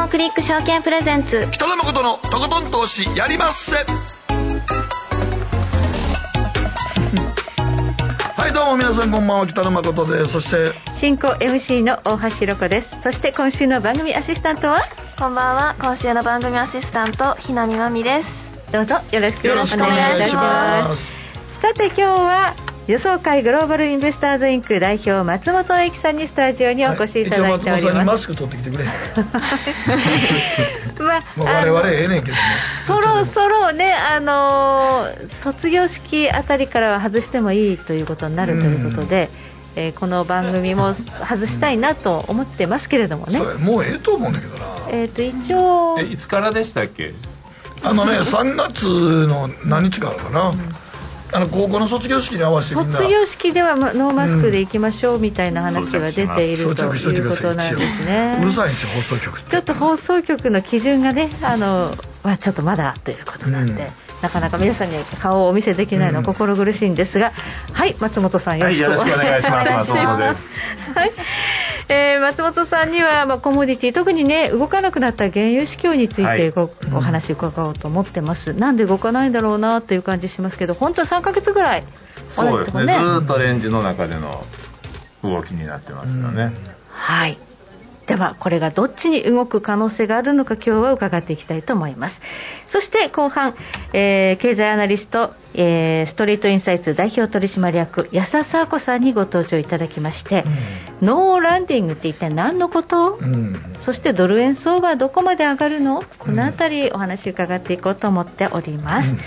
GMO クリック証券プレゼンツ。北野誠のとことん投資やりまっせ。はいどうも皆さんこんばんは北野誠です。そして進行 MC の大橋ロコです。そして今週の番組アシスタントは？こんばんは。今週の番組アシスタントひなみまみです。どうぞよろしくお願いいたしします。さて今日は予想会グローバルインベスターズインク代表松本英樹さんにスタジオにお越しいただいており一応松本さんにます、マスク取ってきてくれ。まあ 我々ええねんけども。そろそろね、あのー卒業式あたりからは外してもいいということになるということで、えーこの番組も外したいなと思ってますけれどもね、そうやもうええと思うんだけどな。えー、と一応えいつからでしたっけ？あのね 3月の何日からかな、あの高校の卒業式に合わせて卒業式ではまノーマスクで行きましょうみたいな話が出ている装と着しということなんですね。うるさいんですよ放送局ちょっと放送局の基準がね、あのまあ、ちょっとまだということなんで、うんなかなか皆さんに顔をお見せできないのは心苦しいんですが、はい、松本さんよろしくお願いします。はい えー松本さんには、まあ、コモディティ特にね動かなくなった原油市況についはい。てご、お話伺おうと思ってます、なんで動かないんだろうなという感じしますけど本当は3ヶ月ぐらいそうですね。ずっとレンジの中での動きになってますよね、はい。ではこれがどっちに動く可能性があるのか今日は伺っていきたいと思います。そして後半、えー経済アナリスト、えーストリートインサイツ代表取締役安田佐和子さんにご登場いただきまして、ノーランディングって一体何のこと、うん。そしてドル円相場はどこまで上がるの？このあたりお話伺っていこうと思っております、うん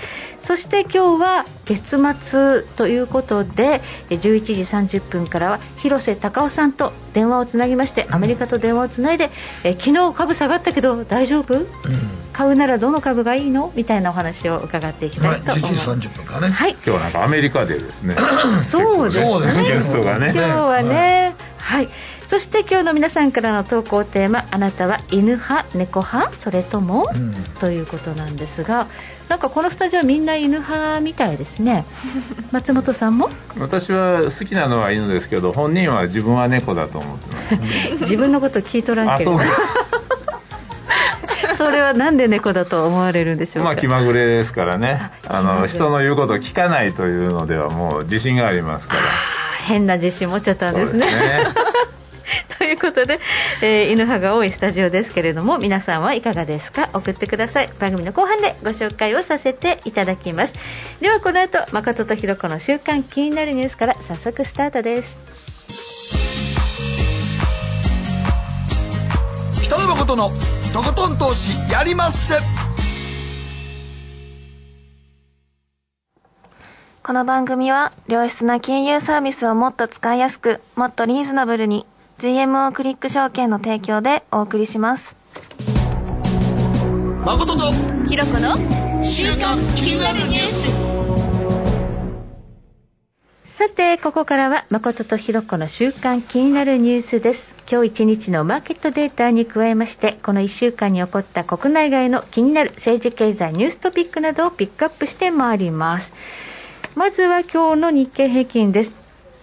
そして今日は月末ということでえ11時30分からは広瀬隆夫さんと電話をつなぎましてアメリカと電話をつないでえ昨日株下がったけど大丈夫？買うならどの株がいいの？みたいなお話を伺っていきはい、たいと思います、11時30分からね、はい。今日はなんかアメリカでですね。そうですね。ねゲストがね。今日はね、はい、そして今日の皆さんからの投稿テーマあなたは犬派猫派？それとも、うん。ということなんですがなんかこのスタジオみんな犬派みたいですね。松本さんも？私は好きなのは犬ですけど本人は自分は猫だと思ってます。自分のこと聞いとらんけど。あ それはなんで猫だと思われるんでしょうか、まあ気まぐれですからね。あの人の言うことを聞かないというのではもう自信がありますから変な自信持っちゃったんですね。ということで、えー犬派が多いスタジオですけれども皆さんはいかがですか？送ってください。番組の後半でご紹介をさせていただきます。ではこの後誠とひろ子の週刊気になるニュースから早速スタートです。北野誠のとことん投資やりまっせこの番組は良質な金融サービスをもっと使いやすくもっとリーズナブルに GMO クリック証券の提供でお送りします。誠とひろ子の週刊気になるニュース。さてここからは誠とひろ子の週間気になるニュースです。今日一日のマーケットデータに加えましてこの1週間に起こった国内外の気になる政治経済ニューストピックなどをピックアップしてまいりますまずは今日の日経平均です。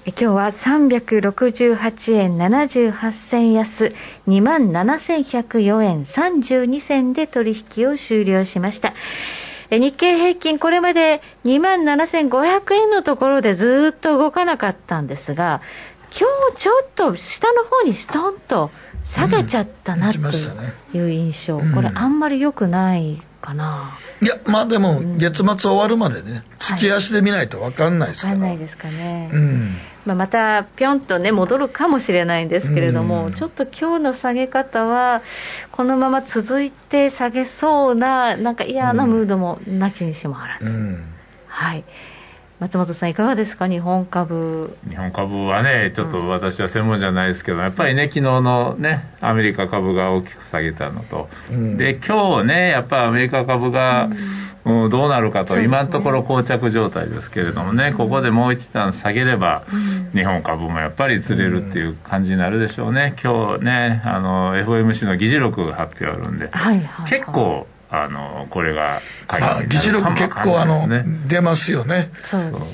え今日は368円78銭安2万7104円32銭で取引を終了しました。え日経平均これまで2万7500円のところでずっと動かなかったんですが今日ちょっと下の方にストンと下げちゃったなうんという印象、うん。これあんまり良くないかな、いやまあでも月末終わるまでね月足で見ないと分かんないですから、わかんないですかね、うん。まあ、またぴょんとね戻るかもしれないんですけれども、うん。ちょっと今日の下げ方はこのまま続いて下げそうななんか嫌なムードもなきにしもあらず、うん。はい松本さんいかがですか日本株？日本株はね、ちょっと私は専門じゃないですけど、やっぱりね、昨日のね、アメリカ株が大きく下げたのと、うん。で、今日ね、やっぱりアメリカ株が、うん。どうなるかと、ね。今のところ膠着状態ですけれどもね、ここでもう一段下げれば、日本株もやっぱり釣れるっていう感じになるでしょうね。今日ね、あの、FOMC の議事録発表あるんで、はいはい、はい、結構、あの、これがあ議事録結構あの、出ますよね。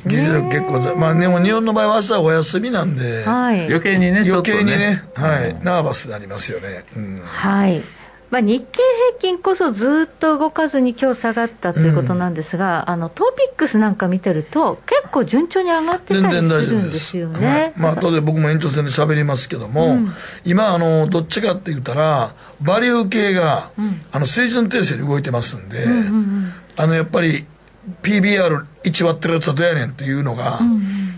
議事録結構ざまあでも日本の場合は朝お休みなんで、はい余計にね、余計にね、はい、うんナーバスになりますよね、うんはいまあ、日経平均こそずっと動かずに今日下がったということなんですが、うん、あのトピックスなんか見てると、結構順調に上がってたりするんですよね。はい、まあ後で僕も延長戦で喋りますけども、うん、今あの、どっちかって言ったら、バリュー系が、うん、あの水準訂正で動いてますんで、うんうんうん、あのやっぱり PBR1 割ってるやつはどうやねんっていうのが、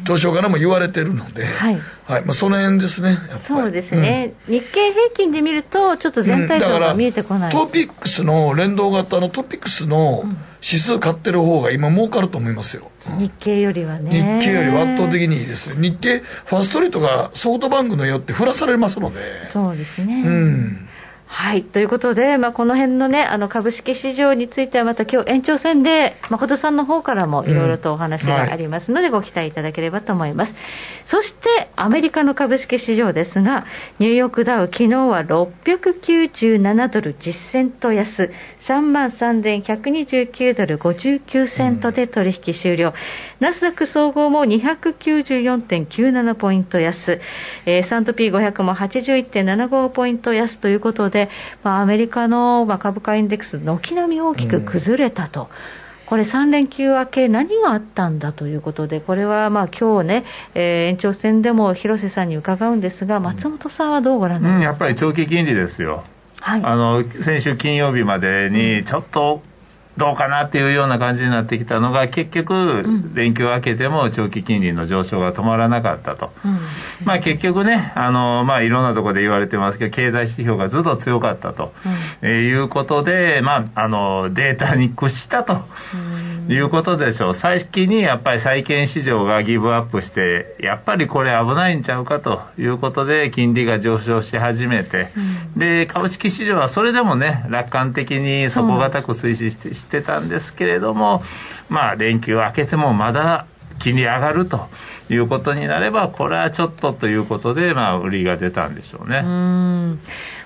東証からも言われてるので、はい。はい。まあ、その辺ですね、そうですね、うん、日経平均で見ると、ちょっと全体像が見えてこない、うん、トピックスの連動型のトピックスの指数買ってる方が今、儲かると思いますよ、うん、日経よりはね。日経よりは圧倒的にいいです、日経、ファーストリートがソフトバンクのよって振らされますので。そうですね、うんはい。ということで、まあ、この辺のね、あの、株式市場についてはまた今日延長戦で、誠さんの方からもいろいろとお話がありますので、ご期待いただければと思います。そして、アメリカの株式市場ですが、ニューヨークダウ、昨日は697ドル10セント安、33,129ドル59セントで取引終了。ナスダック総合も294.97ポイント安、えー、サントピー500も81.75ポイント安ということで、まあ、アメリカの、まあ、株価インデックス、軒並み大きく崩れたと。うんこれ3連休明け、何があったんだということで、これはまあ今日ね、えー、延長戦でも広瀬さんに伺うんですが、松本さんはどうご覧になりますか、うん、やっぱり長期金利ですよ。はい、あの先週金曜日までにちょっとどうかなっていうような感じになってきたのが結局、連休明けても長期金利の上昇が止まらなかったと、うん、まあ、結局ねあの、まあ、いろんなところで言われてますけど経済指標がずっと強かったと、うん、えー、いうことで、まあ、あのデータに屈したと。いうことでしょう、最近にやっぱり債券市場がギブアップして、やっぱりこれ危ないんちゃうかということで、金利が上昇し始めて、うん、で株式市場はそれでもね、楽観的に底堅く推進して,、ってたんですけれども、まあ、連休明けてもまだ金利上がるということになれば、これはちょっとということで、まあ、売りが出たんでしょうね。う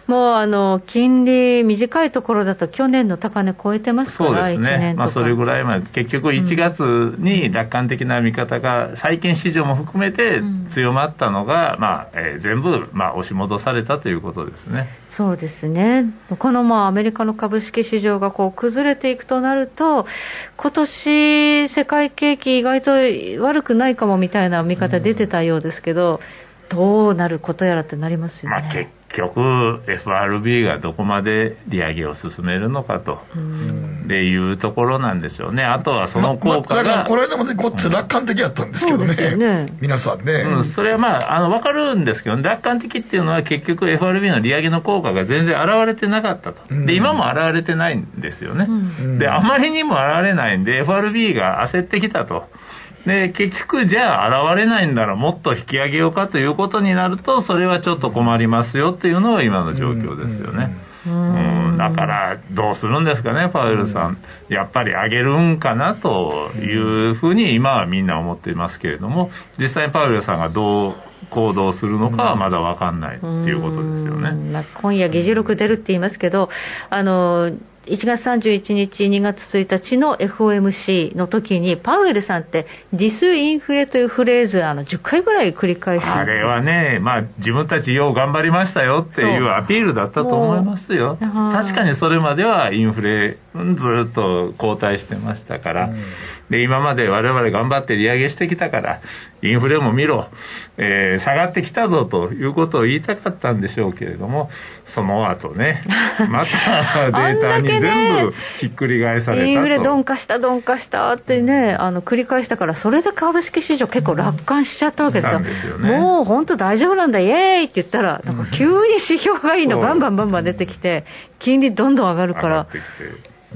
もうあの金利、短いところだと去年の高値超えてますから、そうですね、まあ、それぐらいまで、結局1月に楽観的な見方が、債券市場も含めて強まったのが、うん、まあえー、全部、まあ、押し戻されたということですね。そうですね。このまあアメリカの株式市場がこう崩れていくとなると、今年世界景気、意外と悪くないかもみたいな見方出てたようですけど、うん、どうなることやらってなりますよね。まあ局 FRB がどこまで利上げを進めるのかと。っていうところなんでしょうね、あとはその効果が、ままこれでもね、こっち楽観的やったんですけどね、うん、ね。皆さんね、うん、それはまあ、あの分かるんですけど、楽観的っていうのは、結局、FRB の利上げの効果が全然現れてなかったと、で今も現れてないんですよね、であまりにも現れないんで、FRB が焦ってきたと。で結局、じゃあ現れないんならもっと引き上げようかということになるとそれはちょっと困りますよっていうのが今の状況ですよね。うん。だからどうするんですかね、パウエルさん、やっぱり上げるんかなというふうに今はみんな思っていますけれども、実際にパウエルさんがどう行動するのかはまだ分かんないっていうことですよね、まあ、今夜、議事録出るって言いますけど、あの1月31日、2月1日の FOMC の時に、パウエルさんって、ディスインフレというフレーズ、あの10回ぐらい繰り返し。あれはね、まあ、自分たちよう頑張りましたよっていうアピールだったと思いますよ。確かにそれまではインフレ、ずっと後退してましたから、うん、で今まで我々頑張って利上げしてきたから、インフレも見ろ、えー、下がってきたぞということを言いたかったんでしょうけれども、その後ね、またデータに全部ひっくり返されたと、インフレ鈍化した、鈍化したってね、あの繰り返したから、それで株式市場、結構楽観しちゃったわけですよ、ね、もう本当大丈夫なんだ、イエーイって言ったら、なんか急に指標がいいの、バンバンバンバン出てきて、金利どんどん上がるから。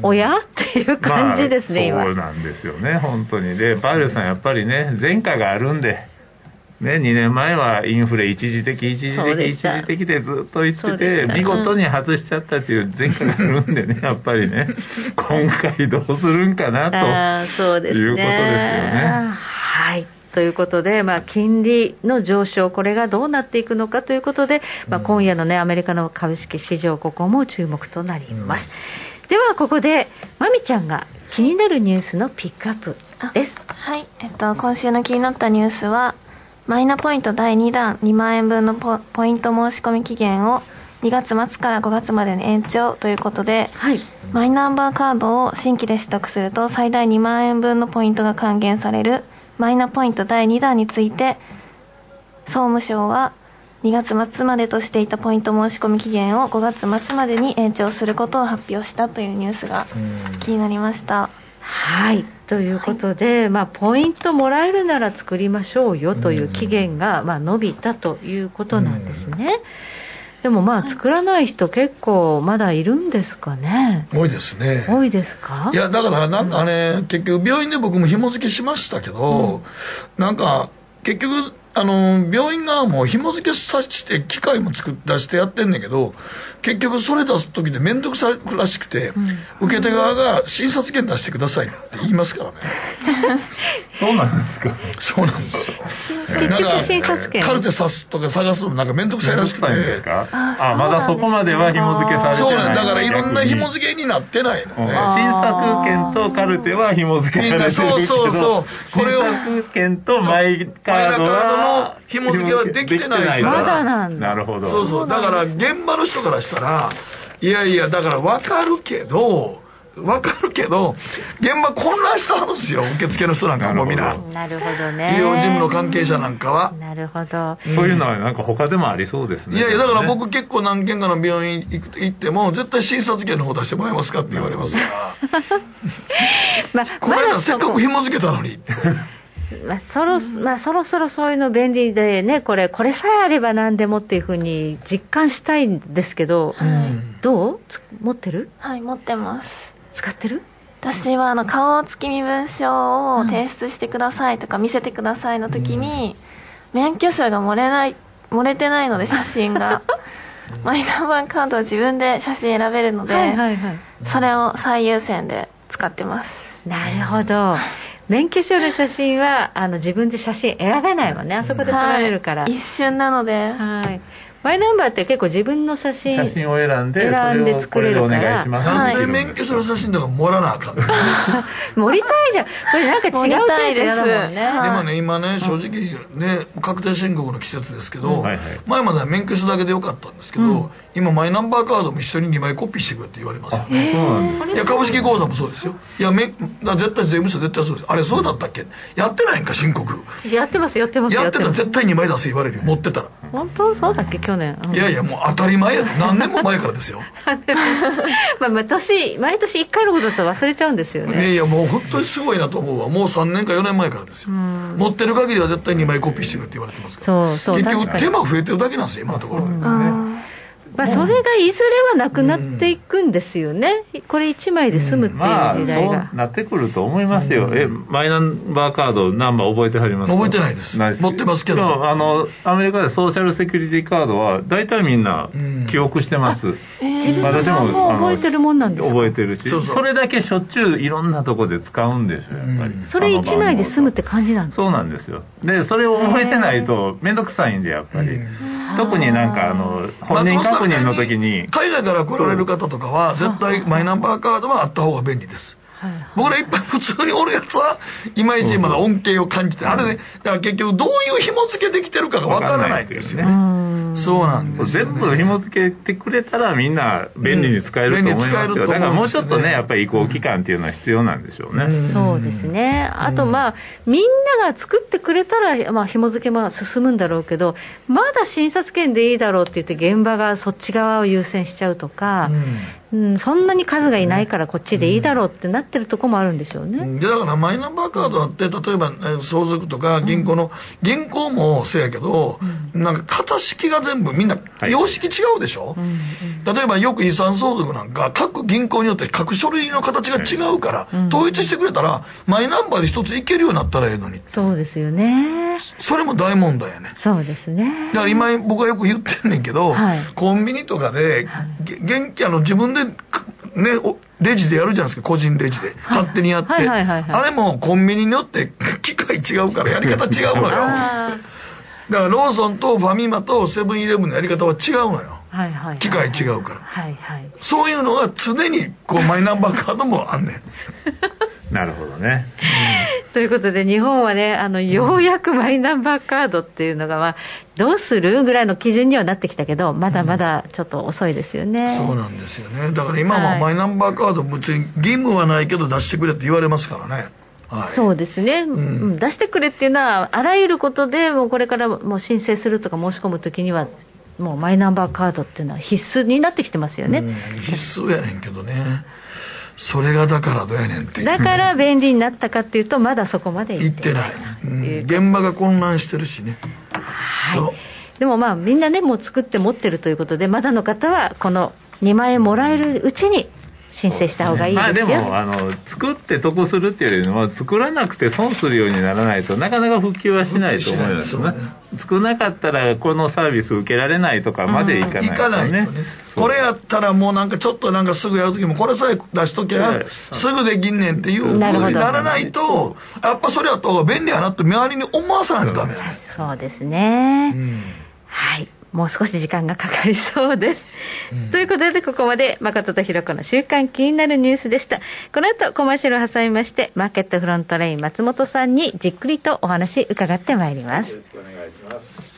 おや？っていう感じですね、まあ、そうなんですよね、本当に。で、バイルさん、やっぱりね、前科があるんで、ね、2年前はインフレ一時的、一時的、一時的でずっと言ってて、見事に外しちゃったっていう前科があるんでね、やっぱりね、今回どうするんかなということですよね。はい。ということで、まあ、金利の上昇、これがどうなっていくのかということで、まあ、今夜の、ね、アメリカの株式市場、ここも注目となります。うん、では、ここで、まみちゃんが気になるニュースのピックアップです。はい、えっと、今週の気になったニュースは、マイナポイント第2弾2万円分のポイント申し込み期限を2月末から5月までに延長ということで、はい、マイナンバーカードを新規で取得すると最大2万円分のポイントが還元されるマイナポイント第2弾について総務省は2月末までとしていたポイント申し込み期限を5月末までに延長することを発表したというニュースが気になりました。はいということで、はい、まあ、ポイントもらえるなら作りましょうよという期限が、まあ、伸びたということなんですね。でもまあ作らない人結構まだいるんですかね。多いですね。多いですか？いやだからなんかね、うん、結局病院で僕も紐付けしましたけど、うん、なんか結局あの病院側も紐付けさせて機械も作っ出してやってんねんけど結局それ出す時で面倒くさいらしくて、うん、受け手側が診察券出してくださいって言いますからね。そうなんですか。そうなんですよ。結局診察券。カルテ刺すとか探すのなんか面倒くさいらしくて。あまだそこまでは紐付けされてない。そうなんだからいろんな紐付けになってないのね診察券とカルテは紐付けされてるけどそうそうそう。これを診察券とマイカードはの紐付けはできてないから。まだなんだ。なるほど。そうそう。だから現場の人からしたら、いやいや、だから分かるけど、分かるけど、現場混乱したんですよ、受付の人なんかもみんな。なるほどね。医療事務の関係者なんかは。なるほど。そういうのはなんか他でもありそうですね。いやいや、だから僕結構何件かの病院行っても、絶対診察券の方出してもらえますかって言われますから。まあ、この間せっかく紐付けたのに。まあ、そろまあ、そろそろそういうの便利でね、これ、これさえあれば何でもっていうふうに実感したいんですけど、はい、どう？持ってる？はい、持ってます。使ってる？私はあの顔付き身分証を提出してくださいとか見せてくださいの時に、免許証が漏れない漏れてないので 写真が。マイナンバーカードを自分で写真選べるので、はいはいはい、それを最優先で使ってます。なるほど免許証の写真はあの自分で写真選べないもんね。あそこで撮られるから、はい、一瞬なので。はいマイナンバーって結構自分の写真写真を選んで選んで作れるから。お願いします。なんで免許証の写真とか盛らなあかん。盛りたいじゃん。これなんか違うタイプだもんね。でもね今ね正直ね確定申告の季節ですけど、前までは免許証だけでよかったんですけど、今マイナンバーカードも一緒に2枚コピーしてくれって言われますよ。ね。いや株式口座もそうですよ。いやめ絶対税務署絶対そうです。あれそうだったっけ？やってないんか申告。やってますやってますやってたら絶対2枚出せ言われるよ。持ってたら。本当？そうだっけ？去年、うん、いやいやもう当たり前や何年も前からですよ。まあまあ年毎年1回のことだと忘れちゃうんですよね。いやいやもう本当にすごいなと思うわ。もう3年か4年前からですよ。持ってる限りは絶対2枚コピーしてくれって言われてますから。そうそう結局手間増えてるだけなんですよ今のところ、ねまあ、それがいずれはなくなっていくんですよね、うん、これ1枚で済むっていう時代が、うん。まあ、そうなってくると思いますよ、うん、えマイナンバーカードナンバー覚えてはります覚えてないです。持ってますけど。あのアメリカでソーシャルセキュリティカードは大体みんな記憶してます、自分の番号覚えてるもんなんですか？覚えてるし。それだけしょっちゅういろんなとこで使うんですよやっぱり、それ1枚で済むって感じなんですか？そうなんですよ。でそれを覚えてないと面倒くさいんでやっぱり、特になんかあの本人確認の時に。海外から来られる方とかは絶対マイナンバーカードはあった方が便利です。僕ら一般普通におるやつはいまいちまだ恩恵を感じてあれねだから結局どういう紐付けできてるかがわからないですよねそうなんです、ね、全部紐付けてくれたらみんな便利に使えると思いますよ、うん、だからもうちょっとねやっぱり移行期間っていうのは必要なんでしょうね、うん、そうですね。あとまあみんなが作ってくれたら、まあ、紐付けも進むんだろうけどまだ診察券でいいだろうって言って現場がそっち側を優先しちゃうとか、うん、そんなに数がいないからこっちでいいだろうってなってるとこもあるんでしょうね、だからマイナンバーカードあって例えば相続とか銀行の、銀行もせやけど、なんか型式が全部みんな様式違うでしょ、はい、例えばよく遺産相続なんか各銀行によって各書類の形が違うから、はい、統一してくれたらマイナンバーで一ついけるようになったらええのに。そうですよね。それも大問題やね。そうですね。だから今僕はよく言ってんねんけど、はい、コンビニとかで、元気あの自分でねレジでやるじゃないですか個人レジで。勝手にやって、あれもコンビニによって 機械違うからやり方違うのよ。だからローソンとファミマとセブンイレブンのやり方は違うのよ。はいはい、機械違うから、はいはい、そういうのが常にこうマイナンバーカードもあんねん なるほどね。ということで、日本はね、あのようやくマイナンバーカードっていうのが、まあ、どうするぐらいの基準にはなってきたけど、まだまだちょっと遅いですよね、うん、そうなんですよね、だから今はマイナンバーカード、別に義務はないけど、出してくれって言われますからね。はい、そうですね、うん、出してくれっていうのは、あらゆることでもうこれからもう申請するとか申し込むときには、もうマイナンバーカードっていうのは必須になってきてますよね、うん、必須やねんけどね。それがだからどうやねんって。だから便利になったかっていうとまだそこまで行ってない、うん、現場が混乱してるしね、はい、そう。でもまあみんなねもう作って持ってるということでまだの方はこの2万円もらえるうちに申請した方がいいですよ、ね、まあ、でもあの作って得するっていうよりも作らなくて損するようにならないとなかなか復旧はしないと思いますね。作らなかったらこのサービス受けられないとかまでいかないね。これやったらもうなんかちょっとなんかすぐやるときもこれさえ出しときゃす。ぐできんねんっていうふうにならないとやっぱそれやった方が便利やなって周りに思わさないとダメそうですね、うん、はいもう少し時間がかかりそうです。うん、ということで、ここまで誠とひろ子の週間気になるニュースでした。この後、コマーシャルを挟みまして、マーケットフロントレイン松本さんにじっくりとお話伺ってまいります。よろしくお願いします。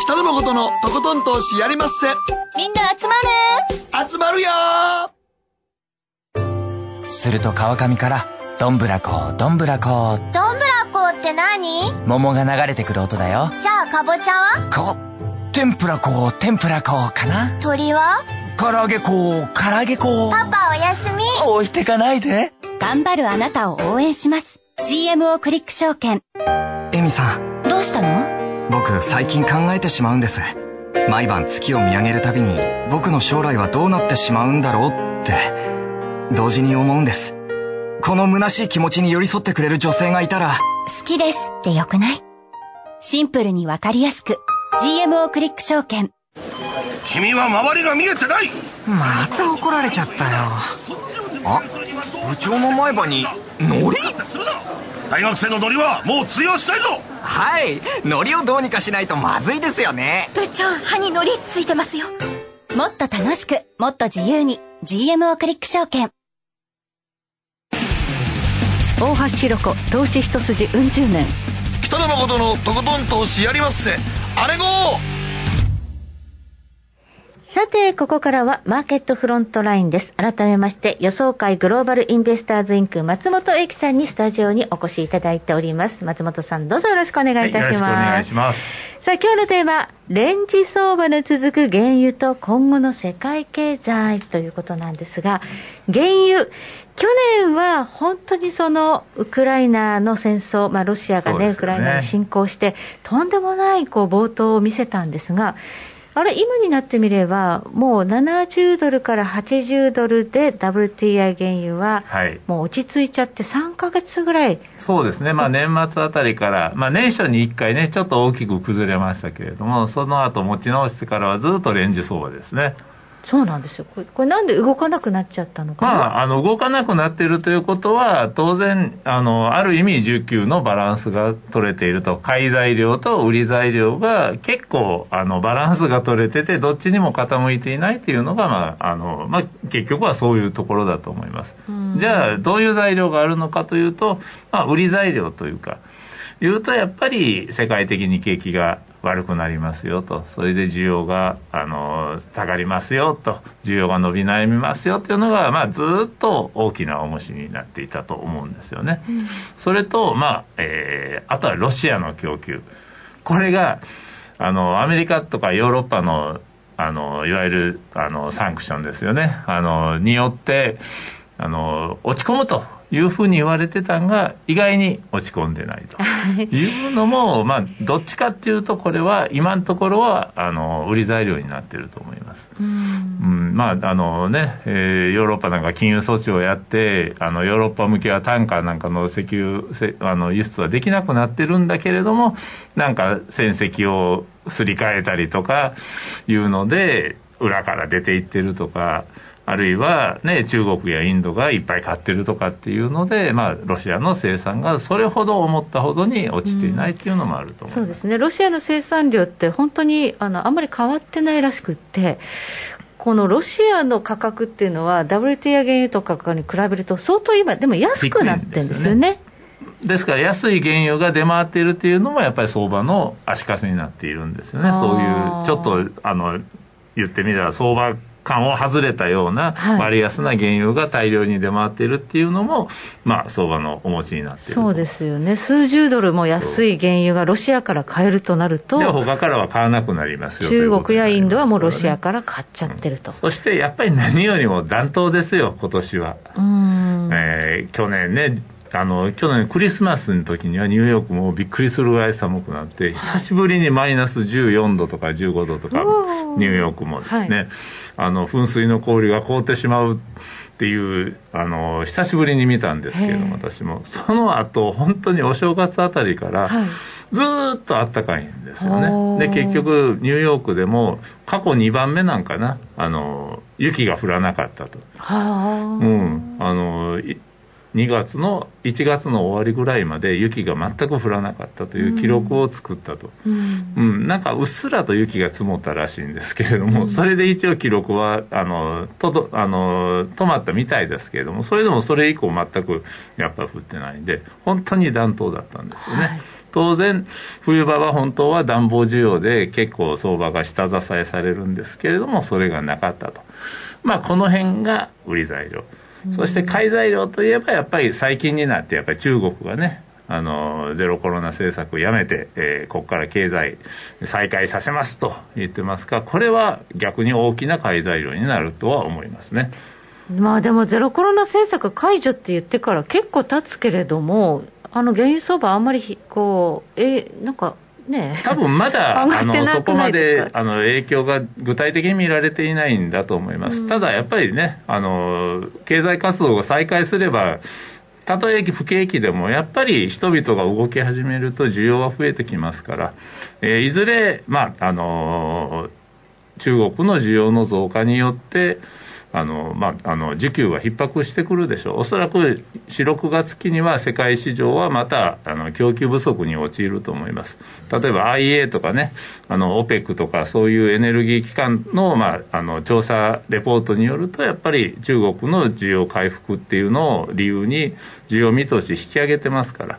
北野誠のとことん投資やりまっせ。みんな集まる集まるよすると川上から、どんぶらこ、どんぶらこ。どんぶらって何？桃が流れてくる音だよ。じゃあ、かぼちゃは？こ、天ぷら粉、天ぷら粉かな鳥は？唐揚げ粉、唐揚げ粉。パパおやすみ。置いてかないで。頑張るあなたを応援します。GMO クリック証券。エミさん。どうしたの？僕、最近考えてしまうんです。毎晩月を見上げるたびに、僕の将来はどうなってしまうんだろうって、同時に思うんです。この虚しい気持ちに寄り添ってくれる女性がいたら、好きですってよくない？シンプルにわかりやすく。GMO クリック証券。君は周りが見えてない。また怒られちゃったよ。あ部長の前歯にノリ大学生のノリはもう通用しないぞ。はい。ノリをどうにかしないとまずいですよね。部長歯にノリついてますよ。もっと楽しくもっと自由に。GMO クリック証券大橋ひろ子投資一筋うん十年北野誠のとことん投資やりまっせあれごさて、ここからはマーケットフロントラインです。改めまして、予想会グローバルインベスターズインク松本英樹さんにスタジオにお越しいただいております。松本さん、どうぞよろしくお願いいたします。はい、よろしくお願いします。さあ、今日のテーマ、レンジ相場の続く原油と今後の世界経済ということなんですが、原油、去年は本当にそのウクライナの戦争、まあ、ロシアがね、ね。ウクライナに侵攻して、とんでもないこう冒頭を見せたんですが、あれ、今になってみれば、もう70ドルから80ドルで WTI 原油は、もう落ち着いちゃって、3か月ぐらい、そうですね、まあ、年末あたりから、まあ、年初に1回ね、ちょっと大きく崩れましたけれども、その後持ち直してからはずっとレンジ相場ですね。そうなんですよ。これこれなんで動かなくなっちゃったのかまあ、あの動かなくなっているということは当然あのある意味需給のバランスが取れていると。買い材料と売り材料が結構あのバランスが取れててどっちにも傾いていないというのが、まああのまあ、結局はそういうところだと思います、じゃあどういう材料があるのかというと、まあ、売り材料というか。いうとやっぱり世界的に景気が悪くなりますよと。それで需要があの下がりますよと。需要が伸び悩みますよと。いうのが、まあ、ずっと大きな重しになっていたと思うんですよね。うん、それと、まあえー、あとはロシアの供給。これがあのアメリカとかヨーロッパのあのいわゆるあのサンクションですよね。あのによってあの落ち込むというふうに言われてたんが意外に落ち込んでないと。い。うのも、まあ、どっちかっていうとこれは今のところはあの売り材料になってると思います。うん、まああのね、えー、ヨーロッパなんか金融措置をやってあのヨーロッパ向けは単価なんかの石油あの輸出はできなくなってるんだけれどもなんか戦績をすり替えたりとかいうので裏から出ていってるとかあるいは、ね、中国やインドがいっぱい買ってるとかっていうので、まあ、ロシアの生産がそれほど思ったほどに落ちていないっていうのもあると思います、うん、そうですね、ロシアの生産量って本当にあのあんまり変わってないらしくって、このロシアの価格っていうのは、WT や原油とかに比べると、相当今、でも安くなってるんですよね。ですから安い原油が出回っているっていうのもやっぱり相場の足かせになっているんですよね、そういうちょっとあの言ってみたら相場感を外れたような割安な原油が大量に出回っているっていうのも、まあ、相場のお持ちになっているそうですよね、数十ドルも安い原油がロシアから買えるとなると、じゃあ、他からは買わなくなりますよ中国やインドはもうロシアから買っちゃってると、うん、そしてやっぱり何よりも暖冬ですよ、今年は。うん。えー、去年ねあの去年クリスマスの時にはニューヨークもびっくりするぐらい寒くなって久しぶりにマイナス14度とか15度とかニューヨークもね、はい、あの噴水の氷が凍ってしまうっていうあの久しぶりに見たんですけれども私も。その後本当にお正月あたりから、ずっとあったかいんですよね。で、結局、ニューヨークでも、過去2番目なんかな、あの、雪が降らなかったと。うん。あの、2月の1月の終わりぐらいまで雪が全く降らなかったという記録を作ったと、うん、うん、なんかうっすらと雪が積もったらしいんですけれども、うん、それで一応記録はあのとあの止まったみたいですけれどもそれでもそれ以降全くやっぱ降ってないんで本当に暖冬だったんですよね。はい当然、冬場は本当は暖房需要で結構相場が下支えされるんですけれども、それがなかったと。まあ、この辺が売り材料。そして買い材料といえばやっぱり最近になってやっぱり中国がねあのゼロコロナ政策をやめて、えー、ここから経済再開させますと言ってますがこれは逆に大きな買い材料になるとは思いますね。まあでもゼロコロナ政策解除って言ってから結構経つけれどもあの原油相場あんまりこうえなんかね、多分まだ あのそこまであの影響が具体的に見られていないんだと思います、うん、ただやっぱりねあの、経済活動が再開すれば、たとえ不景気でも、やっぱり人々が動き始めると需要は増えてきますから、えー、いずれ、まああの中国の需要の増加によって、あの、まあ、あの、需給は逼迫してくるでしょう。おそらく、4、6月期には世界市場はまた、あの、供給不足に陥ると思います。例えば IA とかね、OPEC とかそういうエネルギー機関の、まあ、あの、調査レポートによると、やっぱり中国の需要回復っていうのを理由に、需要見通し引き上げてますから。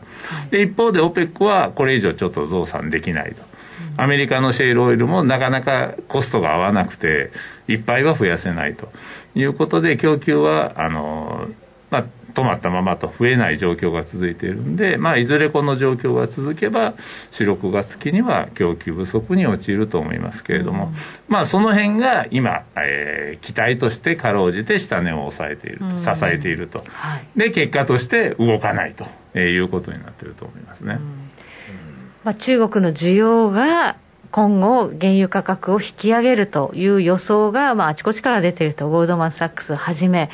で、一方で OPEC はこれ以上ちょっと増産できないと。アメリカのシェールオイルもなかなかコストが合わなくて、いっぱいは増やせないと。いうことで、供給は、あの、まあ、止まったままと増えない状況が続いているんで、まあ、いずれこの状況が続けば、4、6月期には供給不足に陥ると思いますけれども、うん、まあ、その辺が今、えー、期待としてかろうじて下値を抑えていると、支えていると、はい、で、結果として動かないということになっていると思いますね。うんまあ、中国の需要が今後、原油価格を引き上げるという予想が、まあ、あちこちから出ていると、ゴールドマン・サックスはじめ、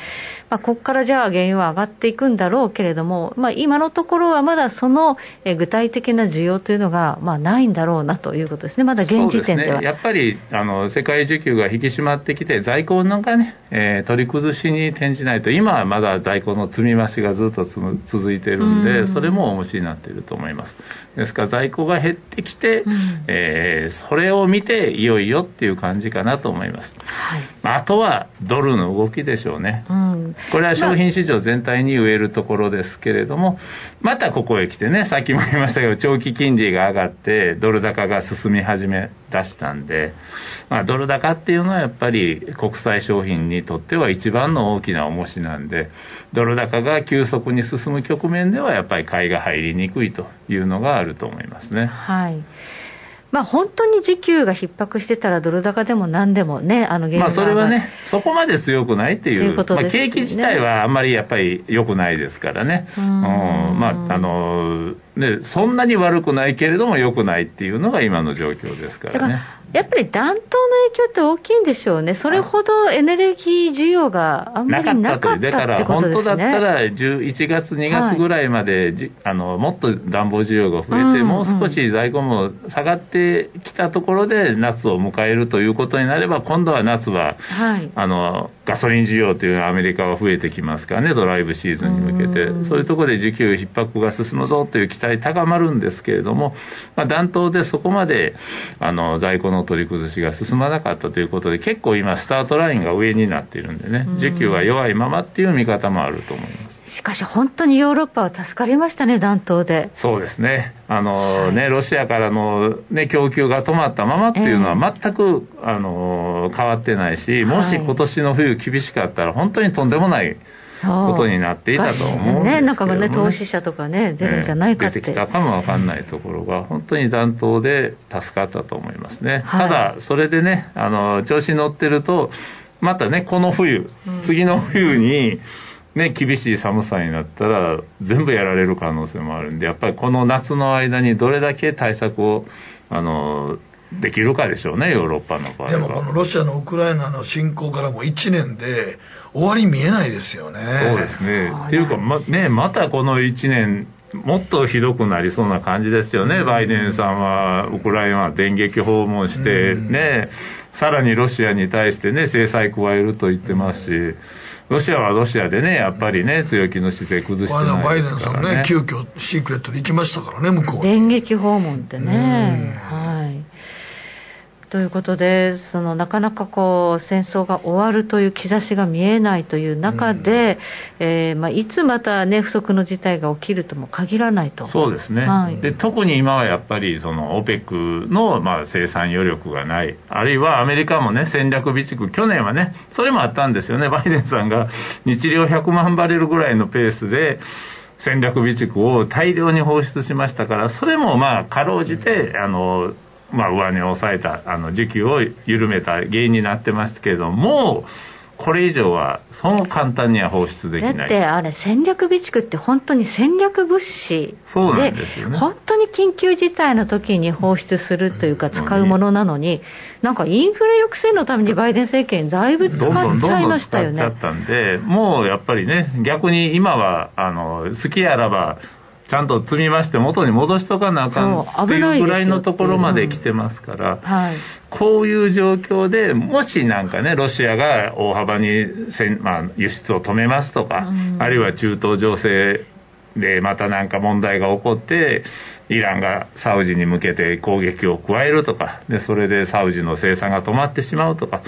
まあ、ここからじゃあ原油は上がっていくんだろうけれども、まあ、今のところはまだその具体的な需要というのが、まあ、ないんだろうなということですね、まだ現時点では。ね、やっぱりあの世界需給が引き締まってきて、在庫なんかね、えー、取り崩しに転じないと、今はまだ在庫の積み増しがずっと続いているんで、それも重しになっていると思います。ですから、在庫が減ってきて、えー、それを見て、いよいよっていう感じかなと思います。はい、あとはドルの動きでしょうね。うんこれは商品市場全体に植えるところですけれども、またここへ来てね、さっきも言いましたけど、長期金利が上がって、ドル高が進み始め出したんで、まあ、ドル高っていうのはやっぱり国際商品にとっては一番の大きな重しなんで、ドル高が急速に進む局面では、やっぱり買いが入りにくいというのがあると思いますね。はいまあ、本当に需給が逼迫してたら、ドル高でもなんでもね、あのまあそれはね、そこまで強くないっていう、いうね、まあ、景気自体はあんまりやっぱり良くないですからね、うん。まあ、あのでそんなに悪くないけれども良くないっていうのが今の状況ですからね。やっぱり暖冬の影響って大きいんでしょうね、それほどエネルギー需要があんまりなかったってことですね。だから本当だったら11月、2月ぐらいまで、はい、あのもっと暖房需要が増えて、うんうん、もう少し在庫も下がってきたところで夏を迎えるということになれば、今度は夏は、はい、あのガソリン需要というのはアメリカは増えてきますからね、ドライブシーズンに向けて、うそういうところで需給逼迫が進むぞという期待高まるんですけれども、まあ、暖冬でそこまであの在庫の取り崩しが進まなかったということで、結構今、スタートラインが上になっているんでね、需給は弱いままっていう見方もあると思います。しかし、本当にヨーロッパは助かりましたね、暖冬で。そうですね、あの、はい、ねロシアからの、ね、供給が止まったままっていうのは、全く、えー、あの変わってないし、もし今年の冬、厳しかったら、本当にとんでもない。ことになっていたと思うんですけど、ね、なんかね、投資者とかね、出るんじゃないかって、出てきたかもわかんないところが、本当に暖冬で助かったと思いますね。はい、ただ、それでね、あの調子に乗ってると、またね、この冬、次の冬に、ね、厳しい寒さになったら全部やられる可能性もあるんでやっぱりこの夏の間にどれだけ対策をあのできるかでしょうね、ヨーロッパの場合は。でもこのロシアのウクライナの侵攻からも1年で終わり見えないですよね。そうですね。っていうか、まね、またこの1年、もっとひどくなりそうな感じですよね、バイデンさんはウクライナ電撃訪問して、ね、さらにロシアに対してね、制裁加えると言ってますし、ロシアはロシアでね、やっぱりね、強気の姿勢崩してないですからね。バイデンさんね、急遽シークレットで行きましたからね、向こう電撃訪問ってね。はい。ということで、そのなかなかこう戦争が終わるという兆しが見えないという中で、うん、えー、まあ、いつまた、ね、不測の事態が起きるとも限らないと。そうですね、はい、で特に今はやっぱりその OPEC のまあ生産余力がない、あるいはアメリカも、ね、戦略備蓄、去年はね、それもあったんですよね、バイデンさんが日量100万バレルぐらいのペースで、戦略備蓄を大量に放出しましたから、それもまあかろうじて、あのまあ、上値を抑えたあの需給を緩めた原因になってますけれどもこれ以上はそう簡単には放出できない。だってあれ戦略備蓄って本当に戦略物資そうなんですよね。本当に緊急事態の時に放出するというか使うものなのに、なんかインフレ抑制のためにバイデン政権だいぶ使っちゃいましたよね。どんどんどんどん使っちゃったんでもうやっぱりね逆に今はあの好きあらばちゃんと積みまして元に戻しとかなあかんっていうぐらいのところまで来てますから、はい、こういう状況でもしなんかねロシアが大幅にせまあ、輸出を止めますとか、うん、あるいは中東情勢でまたなんか問題が起こってイランがサウジに向けて攻撃を加えるとかでそれでサウジの生産が止まってしまうとか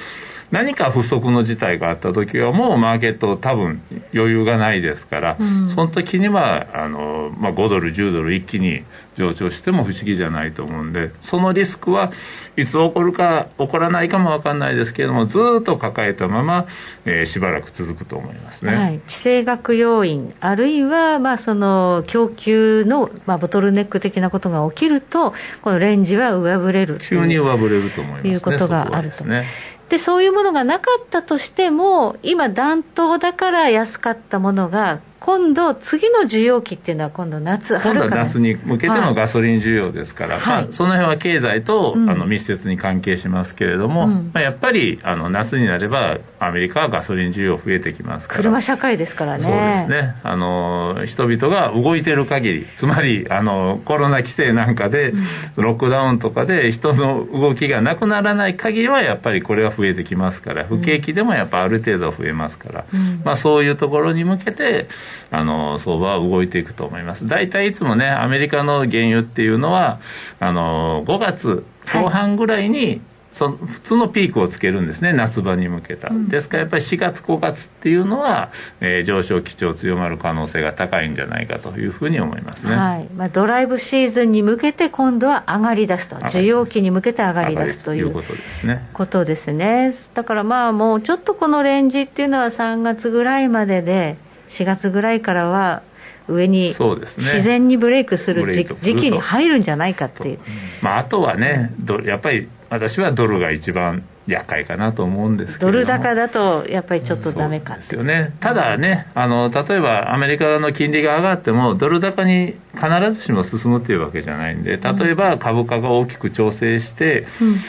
何か不測の事態があった時はもうマーケット多分余裕がないですから、うん、その時にはあの、まあ、5ドル10ドル一気に上昇しても不思議じゃないと思うんでそのリスクはいつ起こるか起こらないかも分かんないですけれどもずっと抱えたまま、えー、しばらく続くと思いますね、はい、地政学要因あるいは、まあ、その供給の、まあ、ボトルネック的なことが起きるとこのレンジは上振れる急に上振れると思いますねいうことがあると。ねでそういうものがなかったとしても今暖冬だから安かったものが今度、次の需要期っていうのは、今度夏、春今度は夏に向けてのガソリン需要ですから、はい。まあ、その辺は経済と、うん、あの密接に関係しますけれども、うん、まあ、やっぱりあの夏になれば、アメリカはガソリン需要増えてきますから、車社会ですからね、そうですね。あの人々が動いてる限り、つまりあのコロナ規制なんかで、ロックダウンとかで人の動きがなくならない限りは、やっぱりこれは増えてきますから、不景気でもやっぱある程度増えますから、うん、まあ、そういうところに向けて、あの相場は動いていくと思います。大体いつもね、アメリカの原油っていうのは、あの5月後半ぐらいに、その普通のピークをつけるんですね、夏場に向けた。うん、ですからやっぱり4月、5月っていうのは、えー、上昇基調強まる可能性が高いんじゃないかというふうに思いますね、はい。まあ、ドライブシーズンに向けて、今度は上がりだすと、需要期に向けて上がりだすという。ことですね。ことですね。だからまあもうちょっとこのレンジっていうのは3月ぐらいまでで、4月ぐらいからは上に自然にブレイクする時期に入るんじゃないかっていう、まあ、あとはねやっぱり私はドルが一番厄介かなと思うんですけどドル高だとやっぱりちょっとダメかですよね。ただねあの例えばアメリカの金利が上がってもドル高に必ずしも進むっていうわけじゃないんで例えば株価が大きく調整して、うん、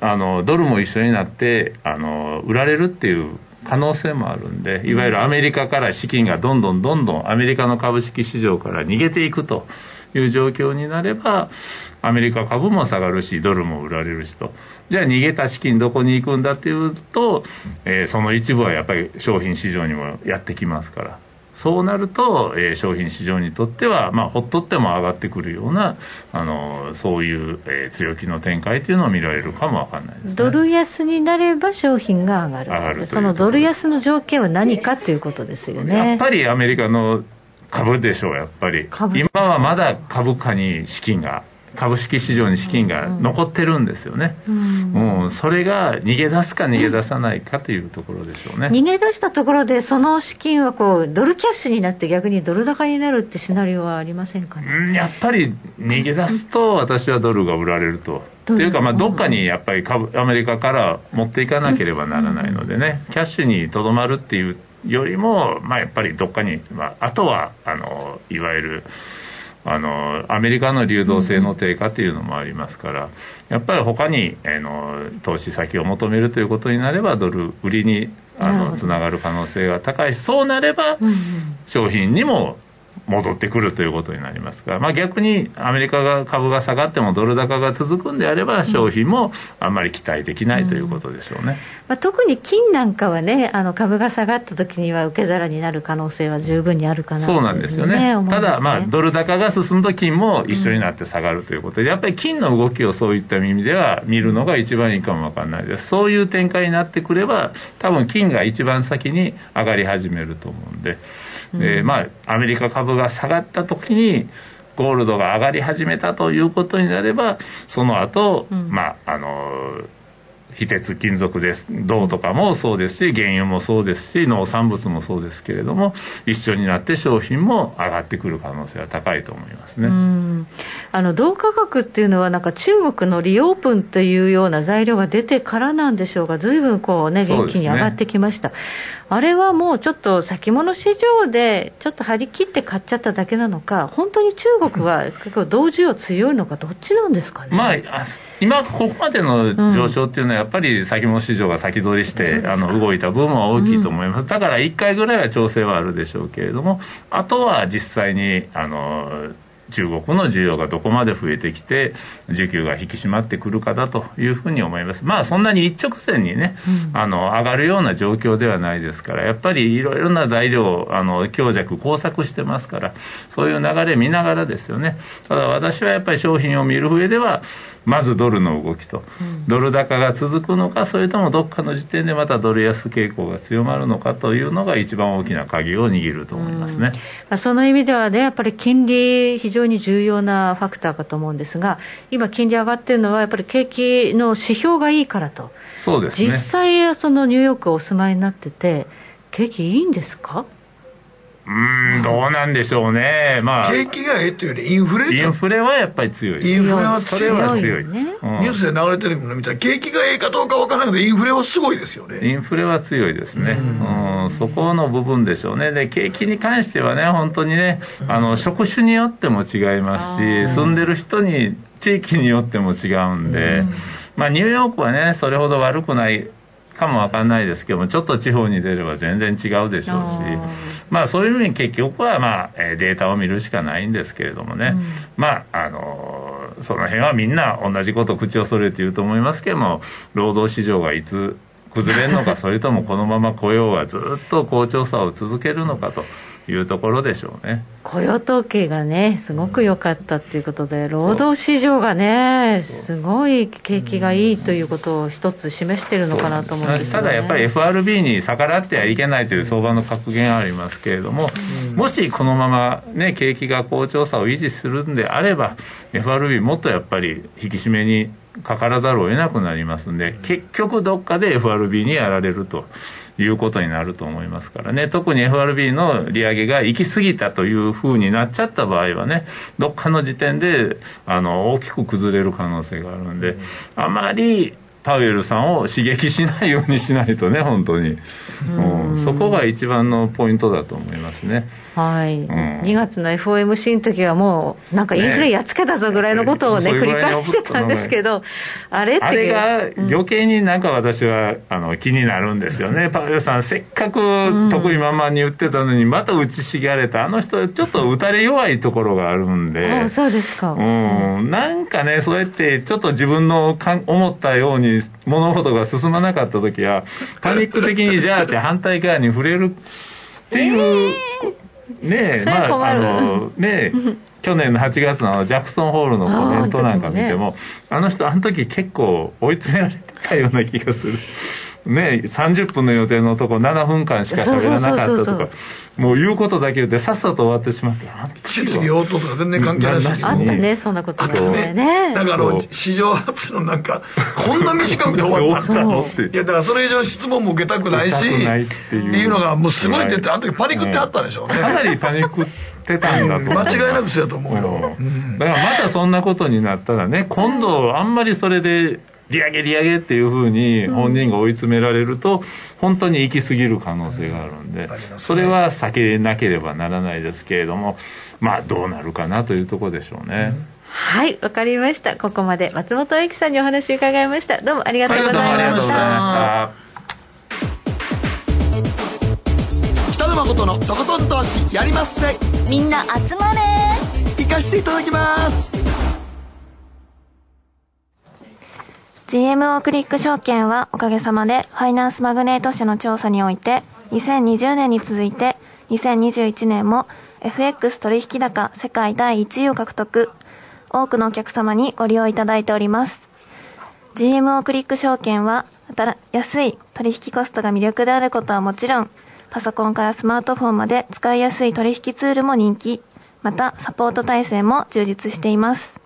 あのドルも一緒になってあの売られるっていう可能性もあるんでいわゆるアメリカから資金がどんどんどんどんアメリカの株式市場から逃げていくという状況になればアメリカ株も下がるしドルも売られるしと。じゃあ逃げた資金どこに行くんだっていうと、えー、その一部はやっぱり商品市場にもやってきますから。そうなると、えー、商品市場にとっては、まあ、ほっとっても上がってくるような、あのそういう、えー、強気の展開というのを見られるかもわかんないです、ね、ドル安になれば商品が上がる。上がるそのドル安の条件は何かということですよね。やっぱりアメリカの株でしょう、やっぱり。今はまだ株価に資金が株式市場に資金が残ってるんですよね、うん、うん、それが逃げ出すか逃げ出さないかというところでしょうね。逃げ出したところでその資金はこうドルキャッシュになって逆にドル高になるってシナリオはありませんかね、うん、やっぱり逃げ出すと私はドルが売られると。というか、まあ、どっかにやっぱり株アメリカから持っていかなければならないのでね、キャッシュにとどまるっていうよりも、まあ、やっぱりどっかに、まあ、あとはあのいわゆるあのアメリカの流動性の低下というのもありますから、やっぱり他にあの投資先を求めるということになれば、ドル売りにあのつながる可能性が高いし、そうなれば、商品にも戻ってくるということになりますが、まあ、逆にアメリカが株が下がってもドル高が続くんであれば商品もあんまり期待できないということでしょうね、うん、まあ、特に金なんかはねあの株が下がった時には受け皿になる可能性は十分にあるかな、そうなんですよね、ね、ただ、まあ、ドル高が進むと金も一緒になって下がるということで、やっぱり金の動きをそういった意味では見るのが一番いいかもわかんないです。そういう展開になってくれば多分金が一番先に上がり始めると思うんで。えー、まあ、アメリカ株が下がった時にゴールドが上がり始めたということになればその後、うん、まああの非鉄金属です。銅とかもそうですし原油もそうですし農産物もそうですけれども一緒になって商品も上がってくる可能性は高いと思いますね。あの銅価格っていうのはなんか中国のリオープンというような材料が出てからなんでしょうがずいぶんこうね元気に上がってきました、あれはもうちょっと先物市場でちょっと張り切って買っちゃっただけなのか、本当に中国は結構同需要強いのか、どっちなんですかね、まあ、今、ここまでの上昇っていうのは、やっぱり先物市場が先取りして、うん、あの動いた分は大きいと思います、うん、だから1回ぐらいは調整はあるでしょうけれども、あとは実際にあの中国の需要がどこまで増えてきて、需給が引き締まってくるかだというふうに思います。まあ、そんなに一直線にね、うん、あの、上がるような状況ではないですから、やっぱりいろいろな材料、あの、強弱、工作してますから、そういう流れ見ながらですよね。ただ私はやっぱり商品を見る上では、まずドルの動きと、ドル高が続くのか、それともどっかの時点でまたドル安傾向が強まるのかというのが、一番大きな鍵を握ると思いますね、うん、その意味ではね、やっぱり金利、非常に重要なファクターかと思うんですが、今、金利上がってるのは、やっぱり景気の指標がいいからと、そうです、ね、実際、そのニューヨークお住まいになってて、景気いいんですか？うん、どうなんでしょうね。まあ。景気がええっていうより、インフレインフレはやっぱり強いインフレは強い。それは強い。ねうん、ニュースで流れてるの見たら、景気がええかどうかわからないけど、インフレはすごいですよね。インフレは強いですね。うん、そこの部分でしょうね。で、景気に関してはね、本当にね、あの、職種によっても違いますし、住んでる人に、地域によっても違うんで、まあ、ニューヨークはね、それほど悪くないかもわかんないですけども、ちょっと地方に出れば全然違うでしょうし、まあそういう意味に結局はまあデータを見るしかないんですけれどもね、うん、まああの、その辺はみんな同じこと口を揃えて言うと思いますけども、労働市場がいつ崩れるのか、それともこのまま雇用がずっと好調さを続けるのかと。いうところでしょうね。雇用統計がね、すごく良かったということで、労働市場がね、すごい景気がいいということを一つ示しているのかなと思うんです、ね、ただやっぱり FRB に逆らってはいけないという相場の格言ありますけれども、もしこのまま、ね、景気が好調さを維持するんであれば、FRB もっとやっぱり引き締めにかからざるを得なくなりますんで、結局どっかで FRB にやられると。いうことになると思いますからね、特に FRB の利上げが行き過ぎたというふうになっちゃった場合はね、どっかの時点であの大きく崩れる可能性があるんで、あまりパウエルさんを刺激しないようにしないとね、本当に、うん、そこが一番のポイントだと思いますね。はい、うん、2月の FOMC の時はもう、なんかインフレやっつけたぞぐらいのことをね、ね繰り返してたんですけど、あれってあれが余計になんか私は、あの気になるんですよね、パウエルさん、せっかく得意満々に言ってたのに、また打ちしがれた、あの人、ちょっと打たれ弱いところがあるんで、あそうですか、うん、なんかね、そうやってちょっと自分のか思ったように物事が進まなかった時は、パニック的にじゃあって反対側に触れるっていう。えーねえ、まあ、あの、ねえ、去年の8月のジャクソンホールのコメントなんか見ても、あ,、の人、あの時結構追い詰められてたような気がする。ね、30分の予定のとこ7分間しか喋らなかったとか、もう言うことだけ言ってさっさと終わってしまって、質疑応答とか全然関係ないし、あったね、そんなことね。ね。だから、史上初のなんか、こんな短くで終わった。のって。いや、だからそれ以上質問も受けたくないし、っていう。のが、もうすごいって言って、あの時パニックってあったでしょうね。かなりパニックってたんだと間違いなくそうやと思うよ。だからまたそんなことになったらね、今度あんまりそれで、利上げ利上げっていうふうに本人が追い詰められると、本当に行き過ぎる可能性があるんで、それは避けなければならないですけれども、まあどうなるかなというところでしょうね。はいわかりました。ここまで松本英樹さんにお話を伺いました。どうもありがとうございました。北野誠のとことん投資やりまっせ。みんな集まれ。行かしていただきます GMO クリック証券はおかげさまでファイナンスマグネート社の調査において2020年に続いて2021年も FX 取引高世界第1位を獲得。多くのお客様にご利用いただいております。GMO クリック証券は安い取引コストが魅力であることはもちろんパソコンからスマートフォンまで使いやすい取引ツールも人気。またサポート体制も充実しています。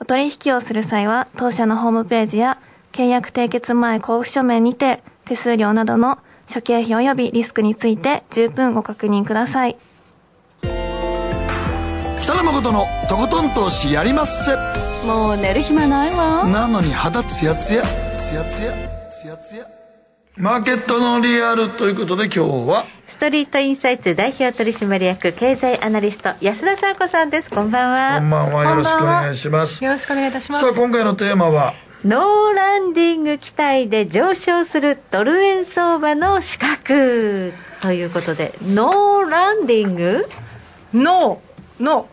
お取引をする際は、当社のホームページや契約締結前交付書面にて、手数料などの諸経費及びリスクについて十分ご確認ください。北野誠のとことん投資やりまっせ。もう寝る暇ないわ。なのに肌ツヤツヤ、ツヤツヤ、ツヤツヤ。マーケットのリアルということで今日は？ストリートインサイツ代表取締役経済アナリスト安田沙子さんです。こんばんは。こんばんは。よろしくお願いします。よろしくお願いいたします。さあ今回のテーマは？ノーランディング期待で上昇するドル円相場の資格ということで。ノーランディング？ノーの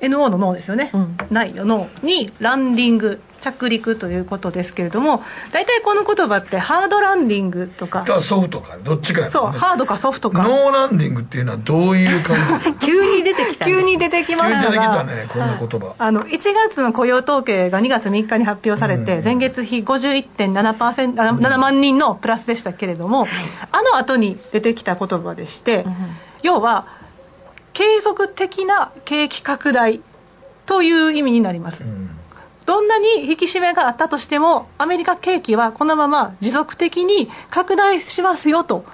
NO のノーですよね、うん、ないのノーにランディング着陸ということですけれども大体この言葉ってハードランディングとか。かソフトか。どっちか、ね、そうハードかソフトか。ノーランディングっていうのはどういう感じ？急に出てきた急に出てきました。が急に出てきたねこんな言葉、あの1月の雇用統計が2月3日に発表されて、うん、前月比51.7%、7万人のプラスでしたけれども、あの後に出てきた言葉でして、うん、要は継続的な景気拡大という意味になります、うん。どんなに引き締めがあったとしてもアメリカ景気はこのまま持続的に拡大しますよと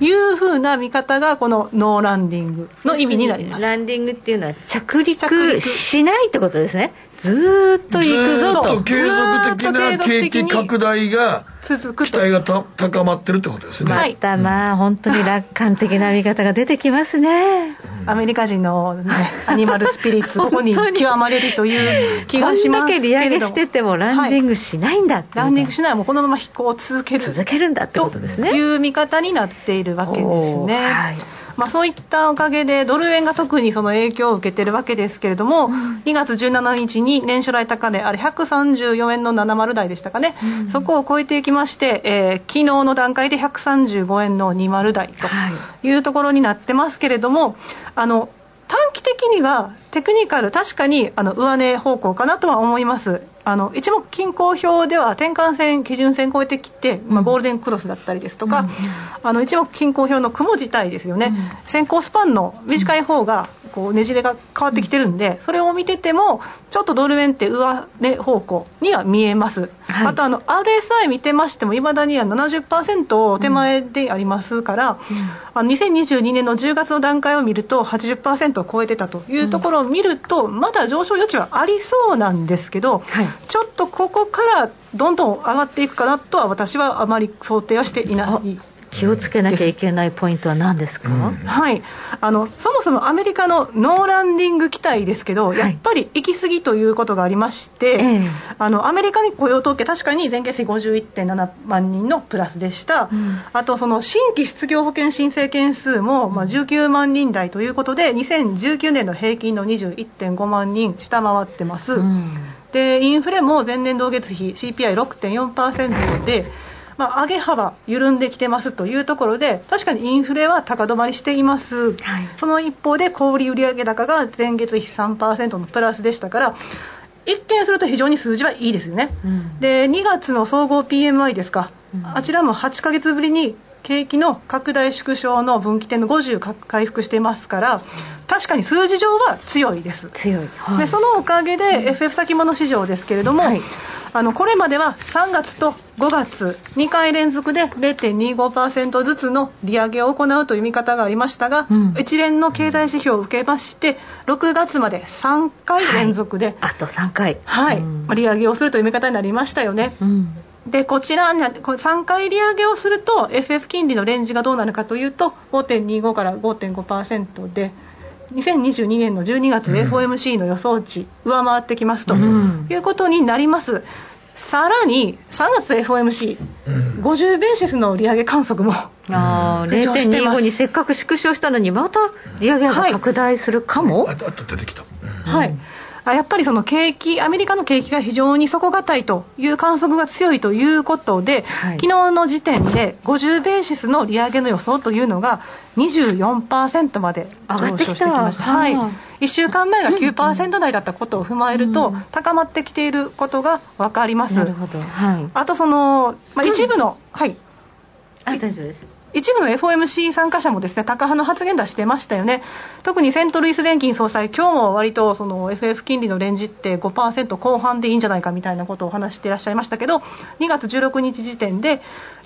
いうふうな見方がこのノーランディングの意味になりますランディングっていうのは着陸しないってことですねずっと行くぞと。継続的な景気拡大が続く期待が高まってるってことですね。またまあ、本当に楽観的な見方が出てきますね、アメリカ人の、ね、アニマルスピリッツ ここに極まれるという気がしますけれどこんだけ利上げしててもランディングしないんだ、はい、ランディングしない。もうこのまま飛行を続ける。続けるんだってことですね。という見方になっているわけですね、はいまあ、そういったおかげでドル円が特にその影響を受けているわけですけれども、うん、2月17日に年初来高値あれ134円の70台でしたかね、うん、そこを超えていきまして、えー、昨日の段階で135円の20台というところになってますけれども、あの短期的にはテクニカル確かにあの上値方向かなとは思います。あの一目均衡表では転換線基準線超えてきて、まあ、ゴールデンクロスだったりですとか、うん、あの一目均衡表の雲自体ですよね、うん、先行スパンの短い方がこうねじれが変わってきてるんで、それを見ててもちょっとドル円って上値方向には見えます、はい、あとあの RSI 見てましてもいまだには70%手前でありますから、うん、あの2022年の10月の段階を見ると80%を超えてたというところを見ると、まだ上昇余地はありそうなんですけど、はい。ちょっとここからどんどん上がっていくかなとは私はあまり想定はしていない気をつけなきゃいけないポイントは何ですか、うん、はい。あのそもそもアメリカのノーランディング期待ですけど、はい、やっぱり行き過ぎということがありまして、えー、あのアメリカに雇用統計確かに前月比51.7万人のプラスでした、うん、あとその新規失業保険申請件数も、まあ、19万人台ということで2019年の平均の21.5万人下回ってます、うん。でインフレも前年同月比 CPI6.4% で、まあ、上げ幅緩んできてますというところで確かにインフレは高止まりしています、はい、その一方で小売売上高が前月比3%のプラスでしたから一見すると非常に数字はいいですよね、うん、で2月の総合 PMI ですか、うん、あちらも8か月ぶりに景気の拡大縮小の分岐点の50回復していますから確かに数字上は強いです。強い、はい、でそのおかげで FF 先物市場ですけれども、はい、あのこれまでは3月と5月2回連続で0.25%ずつの利上げを行うという見方がありましたが、うん、一連の経済指標を受けまして6月まで3回連続で、はい、あと3回、はい、うん、利上げをするという見方になりましたよね。うんでこちらに3回利上げをすると FF 金利のレンジがどうなるかというと5.25から5.5%で2022年の12月 FOMC の予想値上回ってきますということになります。さらに3月 FOMC、50ベーシスの利上げ観測も、あ0.25にせっかく縮小したのにまた利上げが拡大するかも、はい、あと出てきた、はい、やっぱりその景気アメリカの景気が非常に底堅いという観測が強いということで、はい、昨日の時点で50ベーシスの利上げの予想というのが24%まで上昇してきました。はい、1週間前が9%台だったことを踏まえると、うん、高まってきていることが分かります。なるほど。はい。あとそのまあ一部の、うん、はい。あ大丈夫です。一部の FOMC 参加者もですね高派の発言出してましたよね、特にセントルイス電金総裁、今日も割とその FF 金利のレンジって5%後半でいいんじゃないかみたいなことを話していらっしゃいましたけど、2月16日時点で、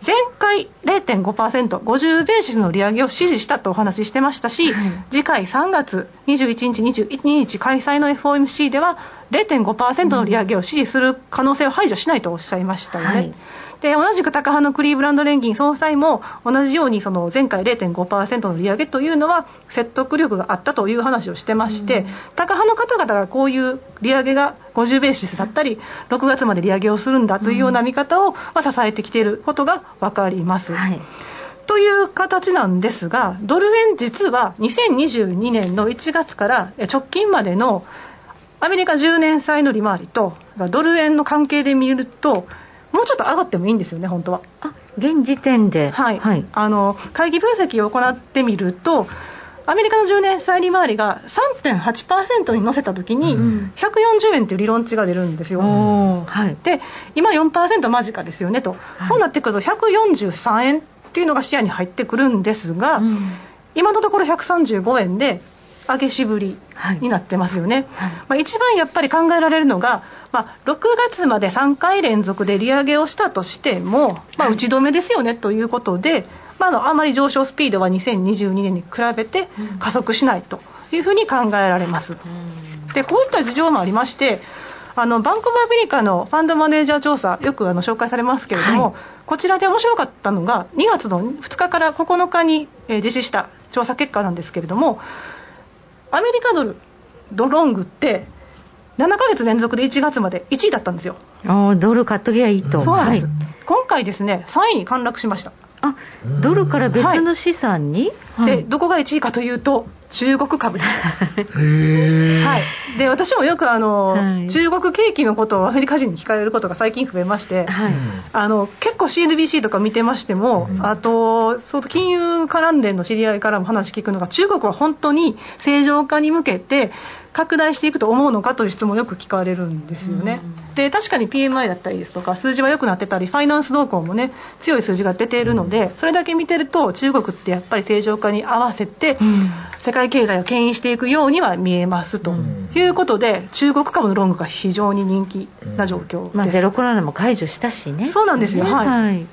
前回0.5%、50ベーシスの利上げを支持したとお話ししてましたし、はい、次回3月21日、22日開催の FOMC では、0.5%の利上げを支持する可能性を排除しないとおっしゃいましたよね。はいで同じく高派のクリーブランド連銀総裁も同じようにその前回0.5%の利上げというのは説得力があったという話をしてまして、うん、高派の方々がこういう利上げが50ベーシスだったり6月まで利上げをするんだというような見方を、まあ、支えてきていることが分かります。はい。という形なんですが、ドル円実は2022年の1月から直近までのアメリカ10年債の利回りとドル円の関係で見るともうちょっと上がってもいいんですよね、本当は。あ現時点で、はい、はい、あの会議分析を行ってみると、アメリカの10年債利回りが3.8%に乗せたときに、140円という理論値が出るんですよ。はい、で、今4%間近ですよねと、はい、そうなってくると143円っていうのが視野に入ってくるんですが、うん、今のところ135円で上げしぶりになってますよね。はい、まあ、一番やっぱり考えられるのが、まあ、6月まで3回連続で利上げをしたとしても、まあ、打ち止めですよねということで、まあ、あのあまり上昇スピードは2022年に比べて加速しないというふうに考えられます。でこういった事情もありましてあのバンク・オブ・アメリカのファンドマネージャー調査よくあの紹介されますけれども、はい、こちらで面白かったのが2月の2日から9日に、え実施した調査結果なんですけれどもアメリカドルドロングって7か月連続で1月まで1位だったんですよ。あドル買っときゃいいと。そうなんです、はい、今回ですね、3位に陥落しました。あドルから別の資産に、はい、でどこが1位かというと中国株です。はい、で私もよくあの、はい、中国景気のことをアメリカ人に聞かれることが最近増えまして、はい、あの結構 CNBC とか見てましても、うん、あとそう金融関連の知り合いからも話聞くのが中国は本当に正常化に向けて拡大していくと思うのかという質問をよく聞かれるんですよね。で確かに PMI だったりですとか数字は良くなってたりファイナンス動向もね強い数字が出ているのでそれだけ見てると中国ってやっぱり正常化に合わせて世界経済を牽引していくようには見えますということで中国株のロングが非常に人気な状況です。まあ、ゼロコロナも解除したしね。そうなんですよ、はい、はい、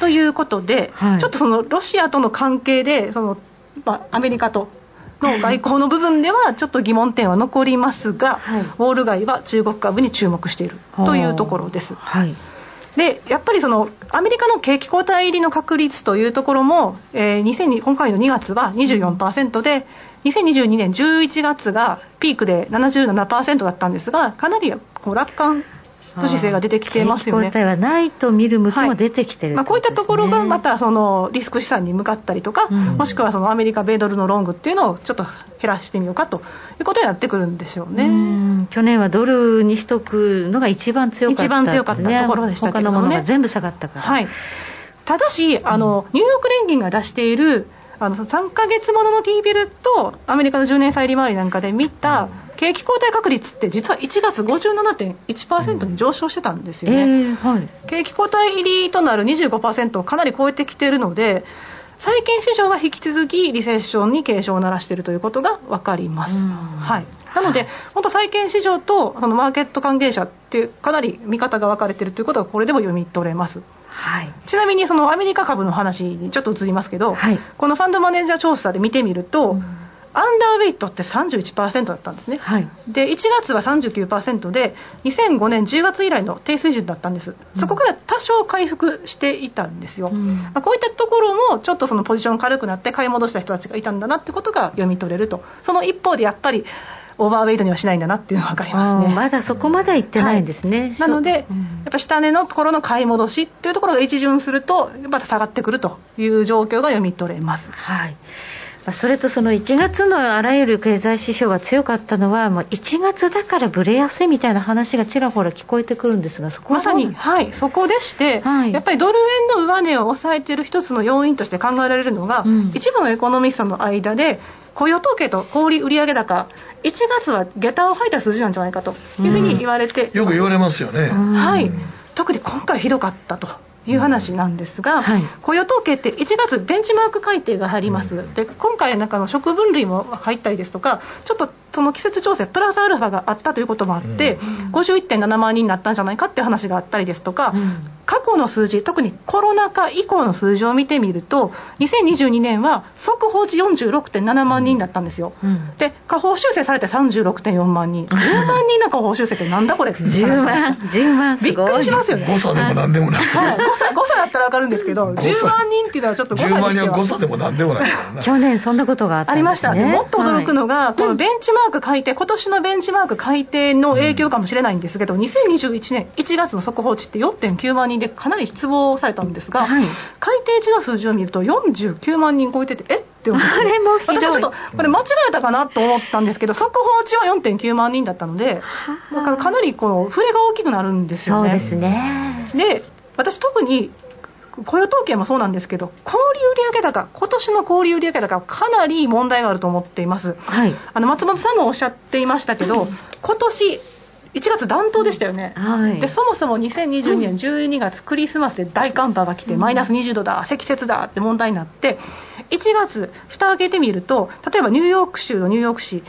ということで、はい、ちょっとそのロシアとの関係でその、まあ、アメリカとの外交の部分ではちょっと疑問点は残りますが、はい、ウォール街は中国株に注目しているというところです。はい。でやっぱりそのアメリカの景気後退入りの確率というところも、えー、今回の2月は24%で2022年11月がピークで77%だったんですがかなりこう楽観不姿勢が出てきてますよね。交はないと見る向きも出てきてる、ねはい、まあ、こういったところがまたそのリスク資産に向かったりとか、うん、もしくはそのアメリカ米ドルのロングっていうのをちょっと減らしてみようかということになってくるんでしょうね。う去年はドルにしとくのが一番強かった、ね、一番強かったところでしたけど、ね、他のものが全部下がったから。はい、ただしあの、ニューヨーク連銀が出しているあの3か月ものの T ビルとアメリカの10年債利回りなんかで見た、景気後退確率って実は1月57.1%に上昇してたんですよね、うんえーはい、景気後退入りとなる25%をかなり超えてきているので債券市場は引き続きリセッションに警鐘を鳴らしているということが分かります、はい、なので、本当、債券市場とそのマーケット関係者っていうかなり見方が分かれているということがこれでも読み取れます。はい、ちなみにそのアメリカ株の話にちょっと移りますけど、はい、このファンドマネージャー調査で見てみると、うん。アンダーウェイトって31%だったんですね、はい、で1月は39%で2005年10月以来の低水準だったんです、そこから多少回復していたんですよ、うん、まあ、こういったところもちょっとそのポジション軽くなって買い戻した人たちがいたんだなってことが読み取れると。その一方でやっぱりオーバーウェイトにはしないんだなっていうのが分かりますね。まだそこまでいってないんですね、はい、なので、うん、やっぱ下値のところの買い戻しっていうところが一巡するとまた下がってくるという状況が読み取れます。はい。それとその1月のあらゆる経済指標が強かったのは、もう1月だからぶれやすいみたいな話がちらほら聞こえてくるんですが、そこまさに、はい、そこでして、はい、やっぱりドル円の上値を抑えている一つの要因として考えられるのが、うん、一部のエコノミストの間で、雇用統計と小売売上高、1月は下駄を吐いた数字なんじゃないかというふうに言われて、うん、よく言われますよね。はい、特に今回ひどかったと。いう話なんですが、はい、雇用統計って1月ベンチマーク改定が入ります、で今回なんかの食分類も入ったりですとかちょっとその季節調整プラスアルファがあったということもあって、うん、51.7万人になったんじゃないかっていう話があったりですとか、うん、過去の数字特にコロナ禍以降の数字を見てみると2022年は速報値46.7万人だったんですよ、うん、で下方修正されて36.4万人。10万人の下方修正ってなんだこれ？10万。10万びっくりしますよね。誤差でもなんでもない、はい、誤差誤差だったら分かるんですけど10万人っていうのはちょっと誤差10万人は誤差でもなんでもない去年そんなことがあった、ね、ありました。もっと驚くのが、はい、このベンチマーク改定今年のベンチマーク改定の影響かもしれないんですけど、2021年1月の速報値って4.9万人でかなり失望されたんですが、はい、改定値の数字を見ると49万人超えててえって思って あれも私はちょっとこれ間違えたかなと思ったんですけど速報値は4.9万人だったのでかなりこの触れが大きくなるんですよね。そうですね。で私特に雇用統計もそうなんですけど小売売上高今年の小売売上高はかなり問題があると思っています、はい、あの松本さんもおっしゃっていましたけど今年1月暖冬でしたよね、はい、でそもそも2022年12月クリスマスで大寒波が来て、マイナス20度だ積雪だって問題になって1月蓋開けてみると例えばニューヨーク州のニューヨーク市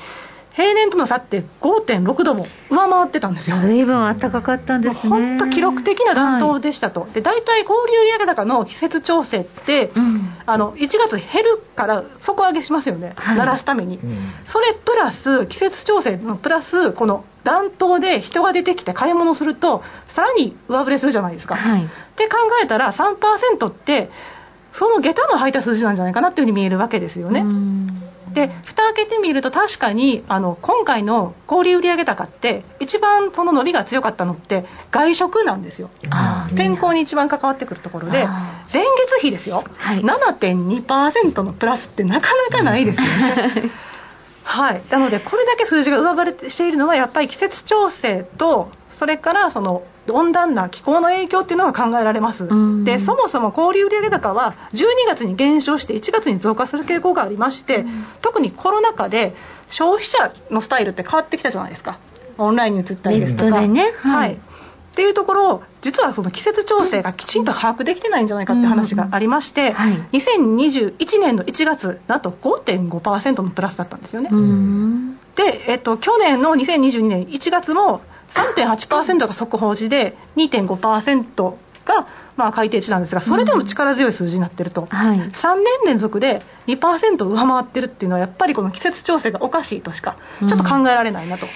平年との差って5.6度も上回ってたんですよ。随分暖かかったんですね。本当記録的な暖冬でしたと。はい、で大体小売売上高の季節調整って、うん、あの1月減るから底上げしますよね。はい、鳴らすために、うん、それプラス季節調整のプラスこの暖冬で人が出てきて買い物するとさらに上振れするじゃないですか。はい、って考えたら3%ってその下駄の履いた数字なんじゃないかなっていうふうに見えるわけですよね。で蓋開けてみると確かにあの今回の小売売上高って一番その伸びが強かったのって外食なんですよ。天候に一番関わってくるところで前月比ですよ、はい、7.2%のプラスってなかなかないですよね。はい、なのでこれだけ数字が上振れしているのはやっぱり季節調整とそれからその温暖な気候の影響っていうのが考えられます、でそもそも小売売上高は12月に減少して1月に増加する傾向がありまして、特にコロナ禍で消費者のスタイルって変わってきたじゃないですか。オンラインに移ったりですとか。ね、はい、はい。っていうところ実はその季節調整がきちんと把握できてないんじゃないかって話がありまして、うんはい、2021年の1月なんと5.5%のプラスだったんですよね。で、えっと、去年の2022年1月も3.8%が速報値で2.5%がまあ改定値なんですがそれでも力強い数字になってると、うんはい、3年連続で2%上回ってるっていうのはやっぱりこの季節調整がおかしいとしかちょっと考えられないなと。うん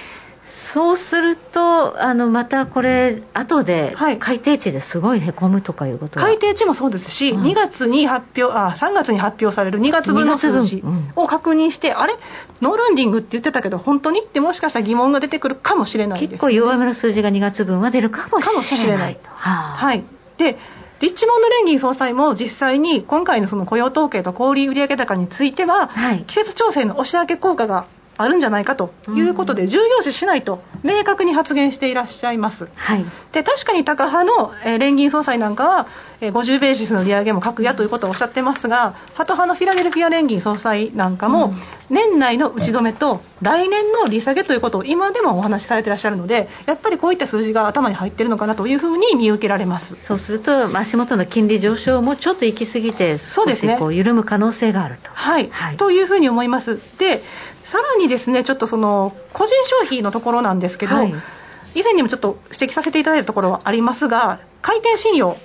そうすると、あのまたこれ、後で改定値ですごいへこむとかいうこと改定値もそうですし、うん、2月に発表あ、3月に発表される2月分の数字を確認して、うん、あれ、ノーランディングって言ってたけど、本当にってもしかしたら疑問が出てくるかもしれないです、ね、結構弱めの数字が2月分は出るかもしれない。はあ、はい。でリッチモンド連銀総裁も実際に今回のその雇用統計と小売売上高については、はい、季節調整の押し上げ効果があるんじゃないかということで、重要視しないと明確に発言していらっしゃいます、はい、で確かにタカ派の、えー、連銀総裁なんかは、えー、50ベーシスの利上げも格やということをおっしゃってますがハト派のフィラデルフィア連銀総裁なんかも、年内の打ち止めと来年の利下げということを今でもお話しされていらっしゃるのでやっぱりこういった数字が頭に入っているのかなというふうに見受けられます。そうすると足元の金利上昇もちょっと行き過ぎて少しこう緩む可能性があると。はい、はい、というふうに思います。でさらにですねちょっとその個人消費のところなんですけど、はい、以前にもちょっと指摘させていただいたところはありますが回転信用、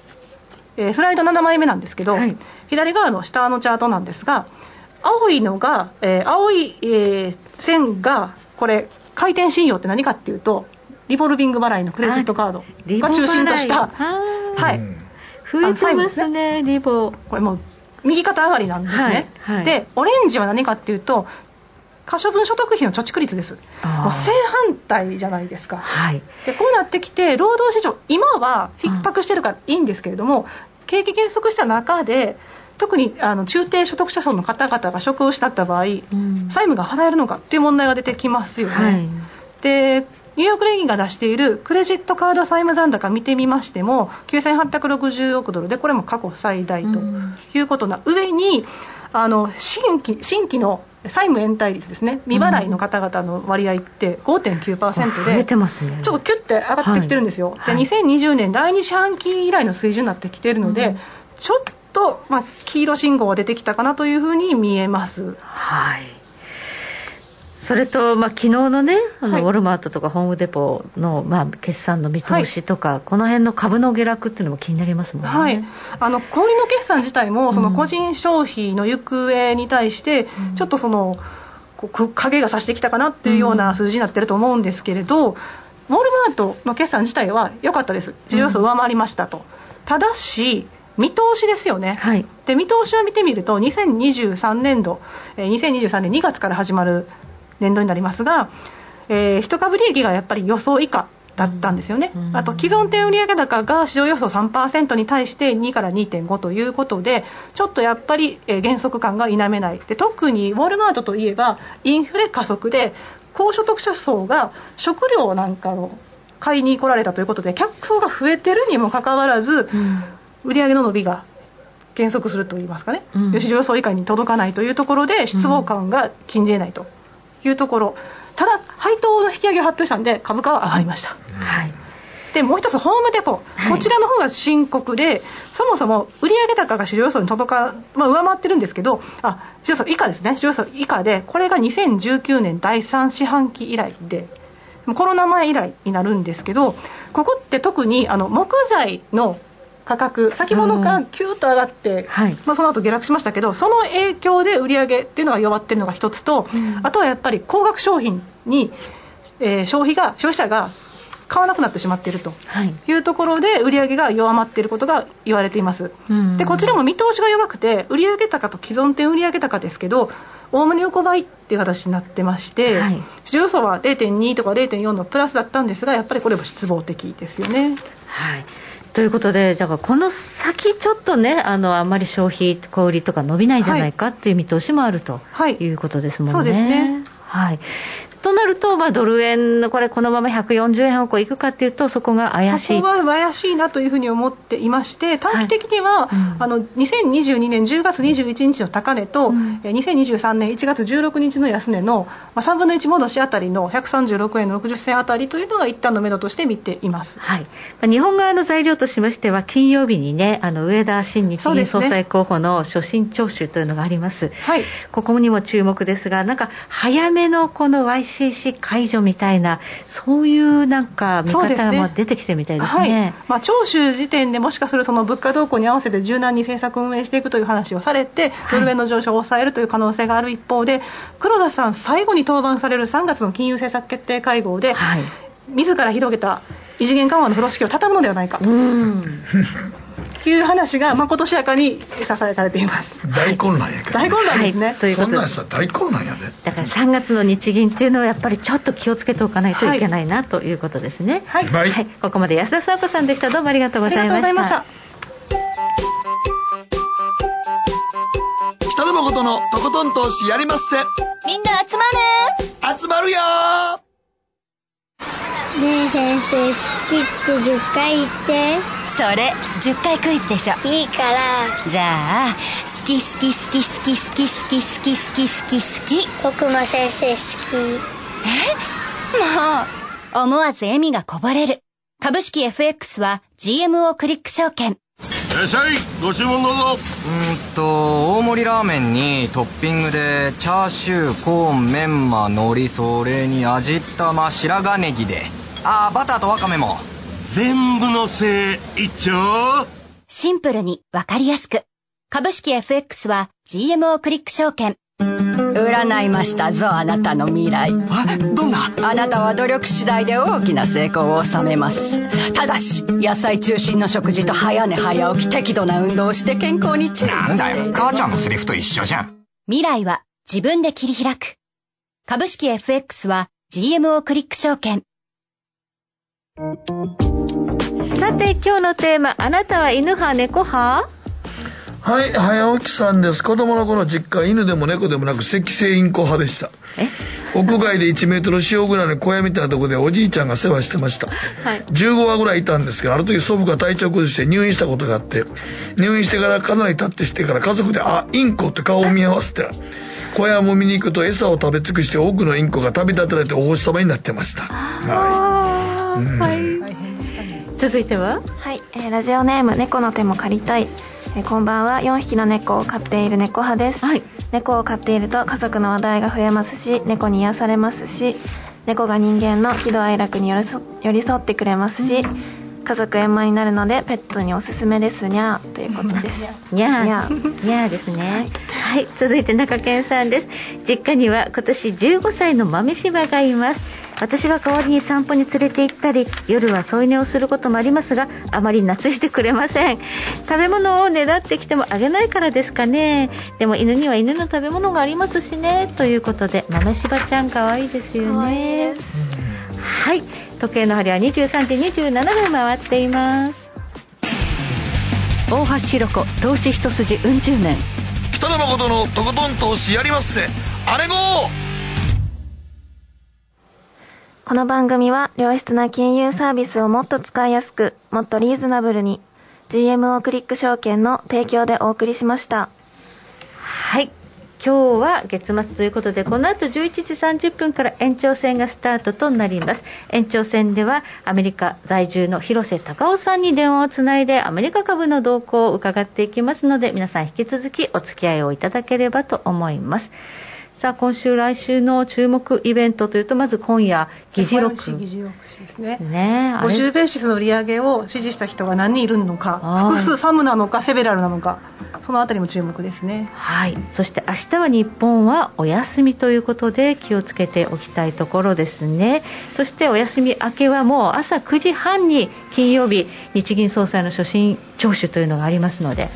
えー、スライド7枚目なんですけど、はい、左側の下のチャートなんですが青いのが、えー、青い、えー、線がこれ回転信用って何かっていうとリボルビング払いのクレジットカードが中心とした、はい、増えてますね、リボ。これもう右肩上がりなんですね、はい。はい、でオレンジは何かっていうと可処分所得費の貯蓄率です。もう正反対じゃないですか、はい、でこうなってきて労働市場今は逼迫してるからいいんですけれども、うん、景気減速した中で特にあの中低所得者層の方々が職を失った場合、うん、債務が払えるのかっていう問題が出てきますよね。はい、でニューヨーク連銀が出しているクレジットカード債務残高見てみましても9860億ドルでこれも過去最大ということな上にあの新規新規の債務延滞率ですね。未払いの方々の割合って5.9%で、増えてますね。ちょっとキュッて上がってきてるんですよ、はい、で2020年第2四半期以来の水準になってきてるので、うん、ちょっと、まあ、黄色信号が出てきたかなというふうに見えます。はいそれと、まあ、昨日のねあの、はい、ウォルマートとかホームデポの、まあ、決算の見通しとか、はい、この辺の株の下落っていうのも気になりますもんね、はい、あの小売の決算自体もその個人消費の行方に対して、ちょっとその影がさしてきたかなっていうような数字になってると思うんですけれど、ウォールマートの決算自体は良かったです、需要数上回りましたと。ただし見通しですよね、はい、で見通しを見てみると2023年度、えー、2023年2月から始まる年度になりますが、えー、一株利益がやっぱり予想以下だったんですよね、あと既存店売上高が市場予想3%に対して2から2.5ということでちょっとやっぱり減速感が否めない。で特にウォールマートといえばインフレ加速で高所得者層が食料なんかを買いに来られたということで客層が増えてるにもかかわらず、売上の伸びが減速するといいますかね、うん、市場予想以下に届かないというところで失望感が禁じ得ないと。いうところ。ただ配当の引き上げを発表したんで株価は上がりました、はい、でもう一つホームデポ、はい、こちらの方が深刻でそもそも売上高が市場予想に届か、まあ、上回ってるんですけどあ市場予想以下ですね。市場予想以下でこれが2019年第3四半期以来でコロナ前以来になるんですけどここって特にあの木材の価格先物がキューッと上がって、はい、まあ、その後下落しましたけどその影響で売り上げっていうのが弱ってるのが一つと、うん、あとはやっぱり高額商品に、えー、消費が消費者が買わなくなってしまっているとい。うところで売上が弱まっていることが言われています、でこちらも見通しが弱くて売上高と既存店売上高ですけどおおむね横ばいっていう形になってまして、はい、市場予想は0.2とか0.4のプラスだったんですがやっぱりこれも失望的ですよね。はいということで、じゃあ、この先、ちょっとね、あのあんまり消費、小売りとか伸びないんじゃないかっていう見通しもあるとい。うことですもんね。はい、そうですね。はい、となると、まあ、ドル円、これ、このまま140円方向いくかっていうと、そこが怪しい。そこは怪しいなというふうに思っていまして、短期的には、はい。うん、あの2022年10月21日の高値と、うん、2023年1月16日の安値の、まあ、3分の1戻しあたりの136円の60銭あたりというのが一旦の目処として見ています、はい、日本側の材料としましては、金曜日にね、あの上田新日銀総裁候補の所信聴取というのがあります。はい、ここにも注目ですが、なんか早めのこの YCC 解除みたいな、そういうなんか見方が出てきてみたいですね。すねはい、まあ、聴取時点でもしかするとその物価動向に合わせて柔軟に政策運営していくという話をされて、ドル円の上昇を抑えるという可能性がある一方で、黒田さん、最後に登板される3月の金融政策決定会合で、はい、自ら広げた異次元緩和の風呂敷を畳むのではないか。うん いう話がまことしやかに支えられています。大混乱やけど、大混乱ですね、はい、ということで。そんな大混乱やで。だから3月の日銀っていうのはやっぱりちょっと気をつけておかないといけないな、はい、ということですね。はい、はい、ここまで安田沙子さんでした。どうもありがとうございました。北野誠のとことん投資やりまっせ。みんな集まる。集まるよねえ先生好きって10回言って。それ10回クイズでしょ。いいから。じゃあ好き好き好き好き好き好き好き好き好き好き僕も先生好き。え？もう思わず笑みがこぼれる。株式 FX は GMO クリック証券。いらっしゃいご注文どうぞ。うんと大盛りラーメンにトッピングでチャーシューコーンメンマ海苔それに味玉白髪ネギでああバターとワカメも。全部のせい一丁。シンプルにわかりやすく。株式 FX は GMO クリック証券。占いましたぞあなたの未来。えどんな？あなたは努力次第で大きな成功を収めます。ただし野菜中心の食事と早寝早起き適度な運動をして健康に注意なんだよ母ちゃんのセリフと一緒じゃん。未来は自分で切り開く。株式 FX は GMO クリック証券さて今日のテーマあなたは犬派猫派？はい早起きさんです。子供の頃実家犬でも猫でもなく赤星インコ派でした。屋外で1メートル塩ぐらいの小屋みたいなところでおじいちゃんが世話してました、はい、15話ぐらいいたんですけどある時祖父が体調崩して入院したことがあって入院してからかなり経ってしてから家族であインコって顔を見合わせて小屋も見に行くと餌を食べ尽くして多くのインコが旅立たれてお星様になってました。はい、はい。続いては？はい、えー、ラジオネーム猫の手も借りたい、えー、こんばんは。4匹の猫を飼っている猫派です、はい、猫を飼っていると家族の話題が増えますし猫に癒されますし猫が人間の喜怒哀楽に寄り添ってくれますし、家族円満になるのでペットにおすすめですにゃー。ということです。にゃー。にゃー。ですね。はい、続いて中堅さんです。実家には今年15歳の豆柴がいます私が代わりに散歩に連れて行ったり夜は添い寝をすることもありますがあまり懐いてくれません。食べ物をねだってきてもあげないからですかね。でも犬には犬の食べ物がありますしね。ということで豆柴ちゃん可愛いですよね。はい。時計の針は23時27分回っています。大橋ひろ子投資一筋うん十年。北野誠のとことん投資やりまっせ。あれごこの番組は良質な金融サービスをもっと使いやすく、もっとリーズナブルに GMO クリック証券の提供でお送りしました。はい。今日は月末ということでこの後11時30分から延長戦がスタートとなります延長戦ではアメリカ在住の広瀬隆夫さんに電話をつないでアメリカ株の動向を伺っていきますので皆さん引き続きお付き合いをいただければと思いますさあ今週来週の注目イベントというとまず今夜議事録。議事録ですね。ね50ベーシスの利上げを支持した人が何人いるのか複数サムなのかセベラルなのかそのあたりも注目ですね。はい。そして明日は日本はお休みということで気をつけておきたいところですね。そしてお休み明けはもう朝9時半に金曜日日銀総裁の所信聴取というのがありますので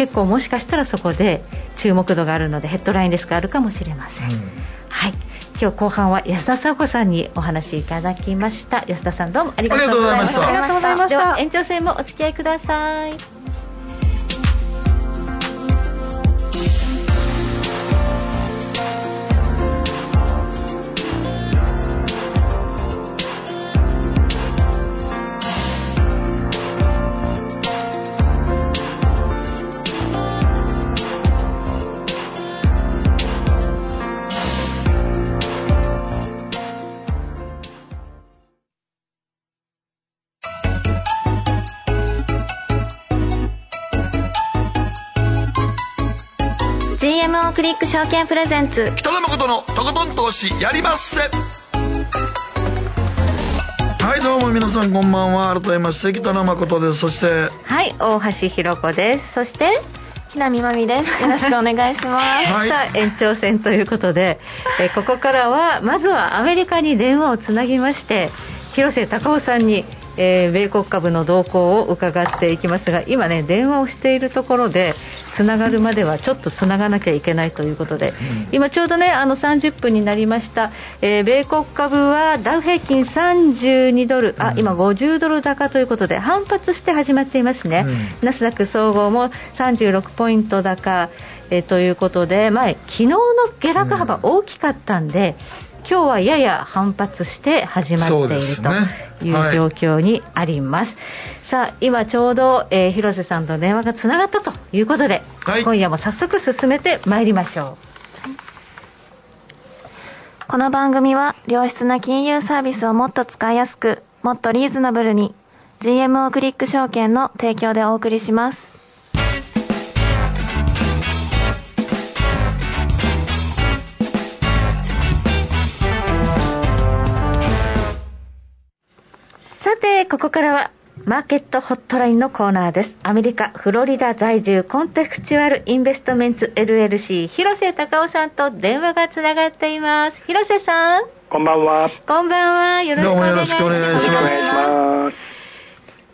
結構もしかしたらそこで注目度があるのでヘッドラインですがあるかもしれません、うん、はい。今日後半は安田佐子さんにお話いただきました。安田さんどうもありがとうございました。ありがとうございました。では延長戦もお付き合いくださいクリック証券プレゼンツ。北野誠のとことん投資やりまっせ。はいどうも皆さんこんばんは。改めまして北野誠です。そしてはい大橋ひろ子です。そして木南真美です。よろしくお願いします、はい、さあ延長戦ということでえここからはまずはアメリカに電話をつなぎまして広瀬隆夫さんにえー、米国株の動向を伺っていきますが今ね電話をしているところでつながるまではちょっとつながなきゃいけないということで、うん、今ちょうどねあの30分になりました、えー、米国株はダウ平均32ドル、あ今50ドル高ということで反発して始まっていますね、うん、ナスダック総合も36ポイント高、えー、ということで、まあ、昨日の下落幅大きかったんで、今日はやや反発して始まっている、という状況にあります、はい、さあ今ちょうど、えー、広瀬さんと電話がつながったということで、はい、今夜も早速進めてまいりましょう。この番組は良質な金融サービスをもっと使いやすくもっとリーズナブルに GMO クリック証券の提供でお送りしますさて、ここからはマーケットホットラインのコーナーです。アメリカ、フロリダ在住コンテクチュアルインベストメンツ LLC 広瀬隆夫さんと電話がつながっています。広瀬さん。こんばんは。こんばんは。よろしくお願いします。どうもよろしくお願いします。今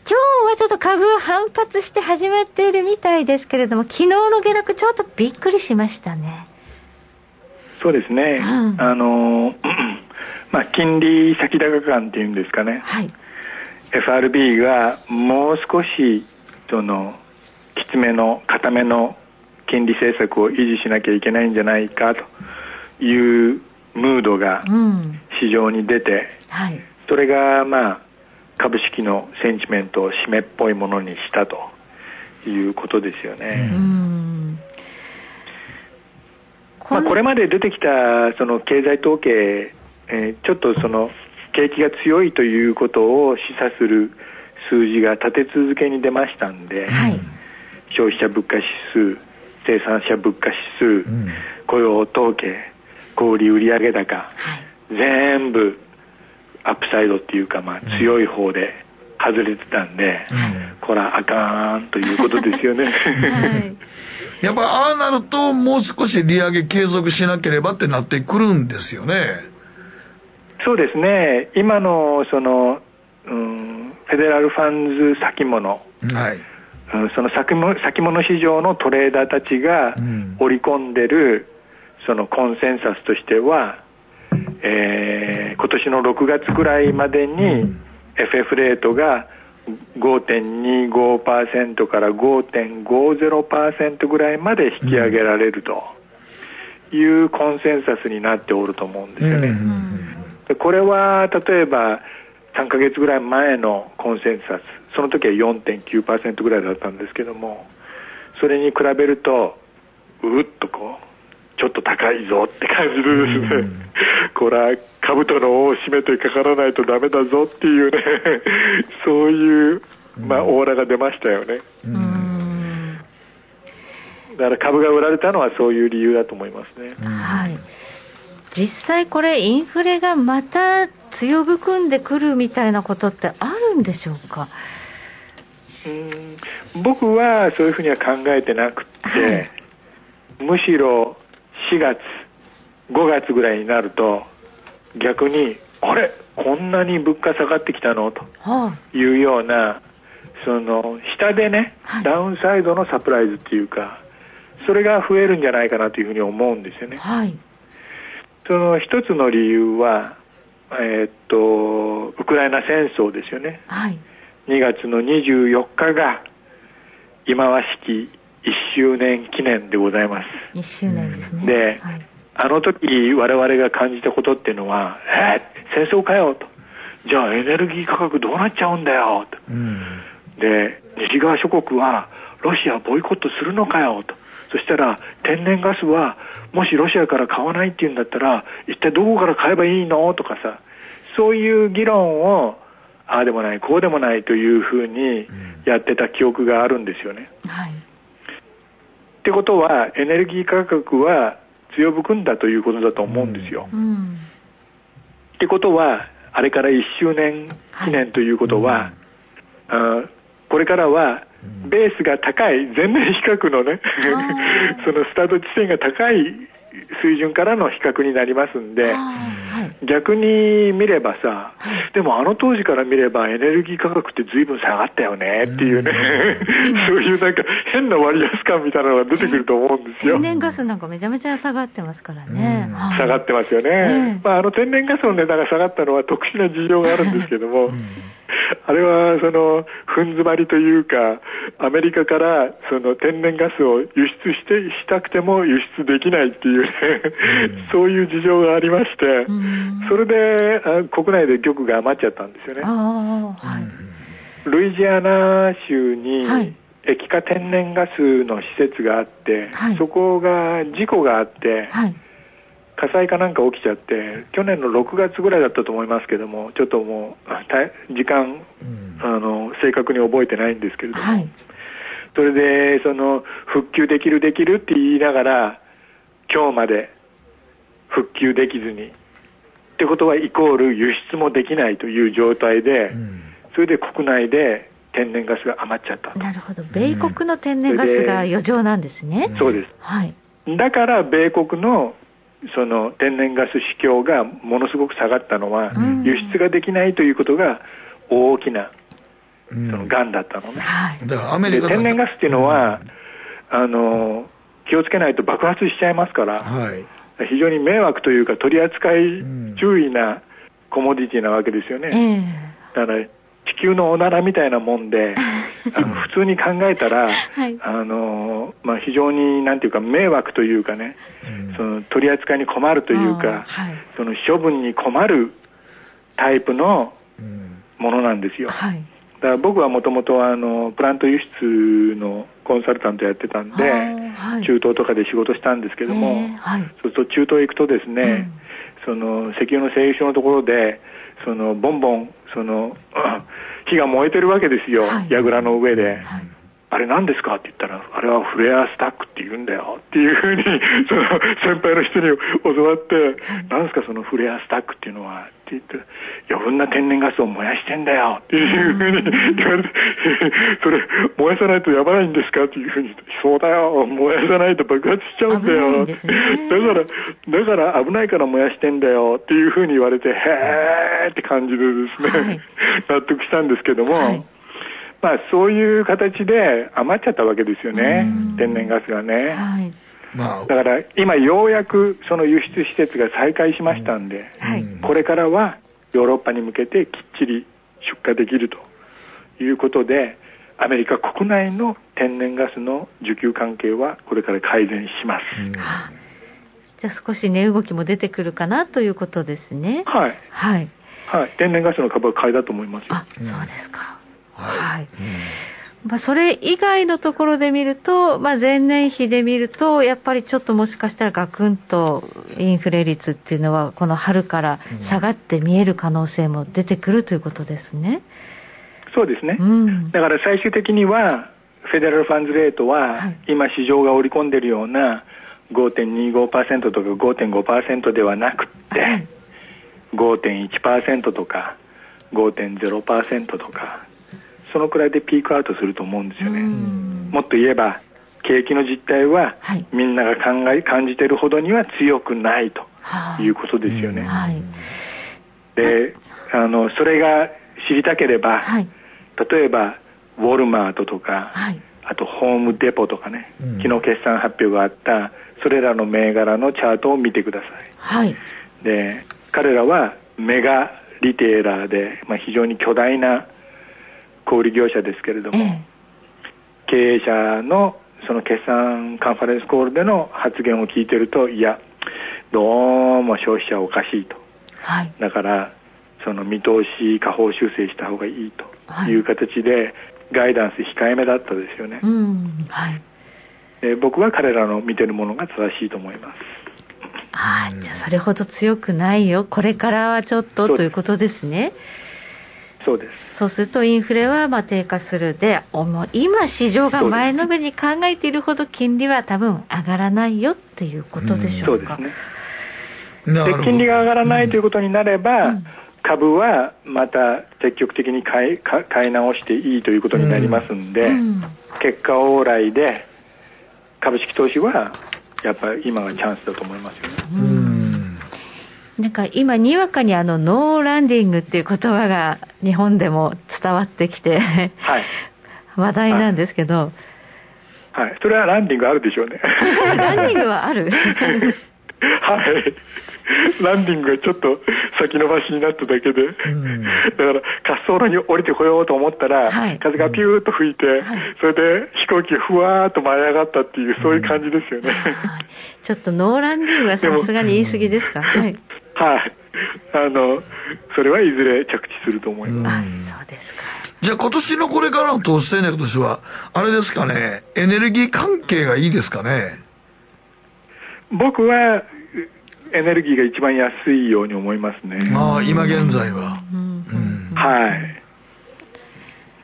日はちょっと株反発して始まっているみたいですけれども、昨日の下落ちょっとびっくりしましたね。そうですね。うん、あの、まあ、金利先高感っていうんですかね。はい。FRB がもう少しそのきつめの固めの金利政策を維持しなきゃいけないんじゃないかというムードが市場に出て、うんはい、それがまあ株式のセンチメントを締めっぽいものにしたということですよね。うん。まあ、これまで出てきたその経済統計、えー、ちょっとその景気が強いということを示唆する数字が立て続けに出ましたんで、はい、消費者物価指数生産者物価指数、うん、雇用統計小売売上高、はい、全部アップサイドっていうか、まあ、強い方で外れてたんで、うん、これはあかんということですよね。はい。やっぱああなるともう少し利上げ継続しなければってなってくるんですよね。そうですね、今のその、うん、フェデラルファンズ先物、はい。うん、その先物先物市場のトレーダーたちが織り込んでる、そのコンセンサスとしては、えー、今年の6月くらいまでに FF レートが5.25%から5.50%ぐらいまで引き上げられるというコンセンサスになっておると思うんですよね。うんでこれは例えば3ヶ月ぐらい前のコンセンサスその時は4.9%ぐらいだったんですけどもそれに比べるとうっとこうちょっと高いぞって感じでですね、これは兜の尾を締めてかからないとダメだぞっていうね そういう、まあ、オーラが出ましたよね。だから株が売られたのはそういう理由だと思いますね。はい実際これインフレがまた強含んでくるみたいなことってあるんでしょうか？うん僕はそういうふうには考えてなくて、はい、むしろ4月5月ぐらいになると逆にあれこんなに物価下がってきたの？というようなその下でね、はい、ダウンサイドのサプライズっていうかそれが増えるんじゃないかなというふうに思うんですよね。はい、その一つの理由は、えー、っとウクライナ戦争ですよね。はい、2月の24日が忌まわしき1周年記念でございます。1周年ですね。で、はい、あの時我々が感じたことっていうのは、えー、戦争かよと。じゃあエネルギー価格どうなっちゃうんだよと。うん、で、西側諸国はロシアボイコットするのかよと。そしたら天然ガスはもしロシアから買わないっていうんだったら一体どこから買えばいいのとかさそういう議論をああでもないこうでもないというふうにやってた記憶があるんですよね。はい、ってことはエネルギー価格は強含んだということだと思うんですよ。うん。うん、ってことはあれから1周年記念ということは、はい、あこれからはベースが高い前年比較のね そのスタート地点が高い水準からの比較になりますんで、はい、逆に見ればさ、はい、でもあの当時から見ればエネルギー価格って随分下がったよねっていうね、そういうなんか変な割安感みたいなのが出てくると思うんですよ。天然ガスなんかめちゃめちゃ下がってますからね。下がってますよね。まあ、あの天然ガスの値段が下がったのは特殊な事情があるんですけども、あれはその踏ん詰まりというか、アメリカからその天然ガスを輸出してしたくても輸出できないっていうね、そういう事情がありまして、それで国内で玉が余っちゃったんですよね。はい、ルイジアナ州に、液化天然ガスの施設があって、はい、そこが事故があって、はい火災かなんか起きちゃって去年の6月ぐらいだったと思いますけどもちょっともう時間、うん、あの正確に覚えてないんですけれども、はい、それでその復旧できるできるって言いながら今日まで復旧できずにってことはイコール輸出もできないという状態で、うん、それで国内で天然ガスが余っちゃったなるほど。米国の天然ガスが余剰なんですね、うん、そうです、はい、だから米国のその天然ガス市況がものすごく下がったのは、輸出ができないということが大きなそのがんだったのね、だからアメリカ天然ガスっていうのは、あの気をつけないと爆発しちゃいますから、はい、非常に迷惑というか取り扱い注意なコモディティなわけですよね、だから地球のおならみたいなもんで あの普通に考えたら、はい、あのまあ、非常になんていうか迷惑というかね、うん、その取り扱いに困るというか、はい、その処分に困るタイプのものなんですよ。はい、だから僕はもともとプラント輸出のコンサルタントやってたんで、中東とかで仕事したんですけども、えー、そうすると中東行くとですね、うん、その石油の製油所のところでそのボンボンその 火が燃えてるわけですよ、はい、櫓の上で。はい。あれ何ですか？って言ったら、あれはフレアスタックって言うんだよ。っていうふうに、その先輩の人に教わって、何ですかそのフレアスタックっていうのは言って、余分な天然ガスを燃やしてんだよ。っていうふうに言われて、それ燃やさないとやばないんですかっていうふうにそうだよ、燃やさないと爆発しちゃうんだよ。ね、だから、だから危ないから燃やしてんだよ。っていうふうに言われて、へーって感じでですね、はい、納得したんですけども、はい。まあ、そういう形で余っちゃったわけですよね、天然ガスがね。はいまあ、だから今、ようやくその輸出施設が再開しましたんで、はい、これからはヨーロッパに向けてきっちり出荷できるということで、アメリカ国内の天然ガスの需給関係はこれから改善します。うん、じゃあ少し値動きも出てくるかなということですね。はい。はい。はい、天然ガスの株は買いだと思いますあ、そうですか。はい、まあ、それ以外のところで見ると、まあ、前年比で見ると、やっぱりちょっともしかしたらガクンとインフレ率っていうのは、この春から下がって見える可能性も出てくるということですね。そうですね、うん、だから最終的には、フェデラルファンズレートは、今、市場が織り込んでいるような、5.25%とか5.5%ではなくて、5.1%とか5.0%とかそのくらいでピークアウトすると思うんですよね。もっと言えば景気の実態は、はい、みんなが考え感じているほどには強くないということですよね、はい、であのそれが知りたければ、はい、例えばウォルマートとか、あとホームデポとかね、うん、昨日決算発表があったそれらの銘柄のチャートを見てください、で彼らはメガリテーラーで、まあ、非常に巨大な小売業者ですけれども、え経営者のその決算カンファレンスコールでの発言を聞いてるといやどうも消費者はおかしいと、はい、だからその見通し下方修正した方がいいとい。う形で、はい、ガイダンス控えめだったですよね、うんはい、僕は彼らの見てるものが正しいと思います。はい、じゃあそれほど強くないよ、これからはちょっとということですね。そうです。そうするとインフレはまあ低下するで、今、市場が前のめりに考えているほど金利は多分上がらないよっていうことでしょうか。うん、で金利が上がらないということになれば、うん、株はまた積極的に買い買い直していいということになりますんで、うん、結果往来で株式投資はやっぱり今がチャンスだと思いますよね。うんなんか今、にわかにあのノーランディングっていう言葉が日本でも伝わってきてはい、話題なんですけど、はい、はい、それはランディングあるでしょうね。ランディングはある？はい。ランディングがちょっと先延ばしになっただけで、うん、だから滑走路に降りてこようと思ったら、はい、風がピューッと吹いて、うん、それで飛行機がふわーっと舞い上がったっていう、そういう感じですよね。ちょっとノーランディングはさすがに言い過ぎですか？はい。はい。あの、それはいずれ着地すると思います。そうですか。じゃあ今年のこれからの投資戦略としては、あれですかね、エネルギー関係がいいですかね？僕はエネルギーが一番安いように思いますね。ああ、今現在は。うん、はい。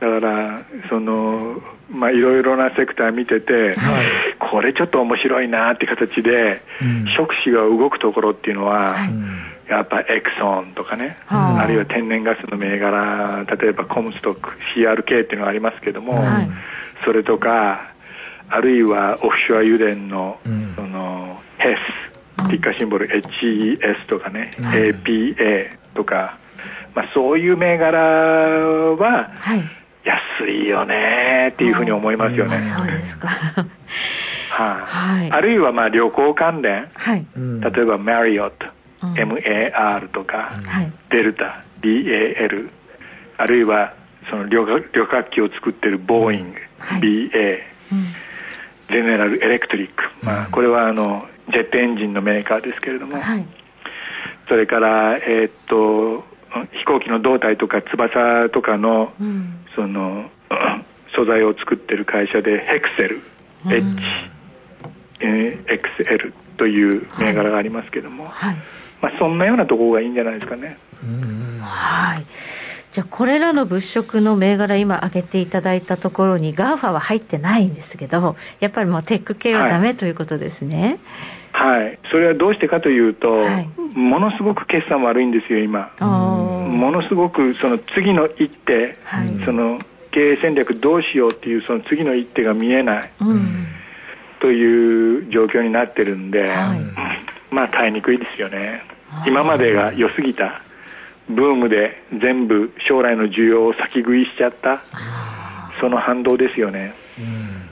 だから、その、まあ、いろいろなセクター見てて、はい、これちょっと面白いなって形で、うん、触手が動くところっていうのは、はい、やっぱエクソンとかね、あ。るいは天然ガスの銘柄、例えばコムストック、CRK っていうのがありますけども、はい、それとか、あるいはオフショア油田の、うん、その、ヘス、ティッカーシンボル HES とかね、うん、APA とか、まあ、そういう銘柄は安いよねっていうふうに思いますよね。そうですか。はい、あるいはまあ旅行関連、はい、例えばマリオット、うん、MAR とか、はい、デルタ DAL あるいはその旅旅客機を作ってるボーイング、はい、BA、うん、ゼネラルエレクトリック、まあ、これはあのジェットエンジンのメーカーですけれども、はい、それから、えー、っと飛行機の胴体とか翼とかのうん、その 素材を作ってる会社でヘクセル、うん、HXL という銘柄がありますけども、はい、まあ、そんなようなところがいいんじゃないですかね。はい。じゃあこれらの物色の銘柄今挙げていただいたところに GAFA は入ってないんですけどやっぱりもうテック系はダメ、はい、ということですね。はい、それはどうしてかというと、はい、ものすごく決算悪いんですよ、今。ものすごくその次の一手、はい、その経営戦略どうしようっていうその次の一手が見えない、うん、という状況になってるんで、はい、まあ耐えにくいですよね。今までが良すぎた。ブームで全部将来の需要を先食いしちゃった。その反動ですよね、うん、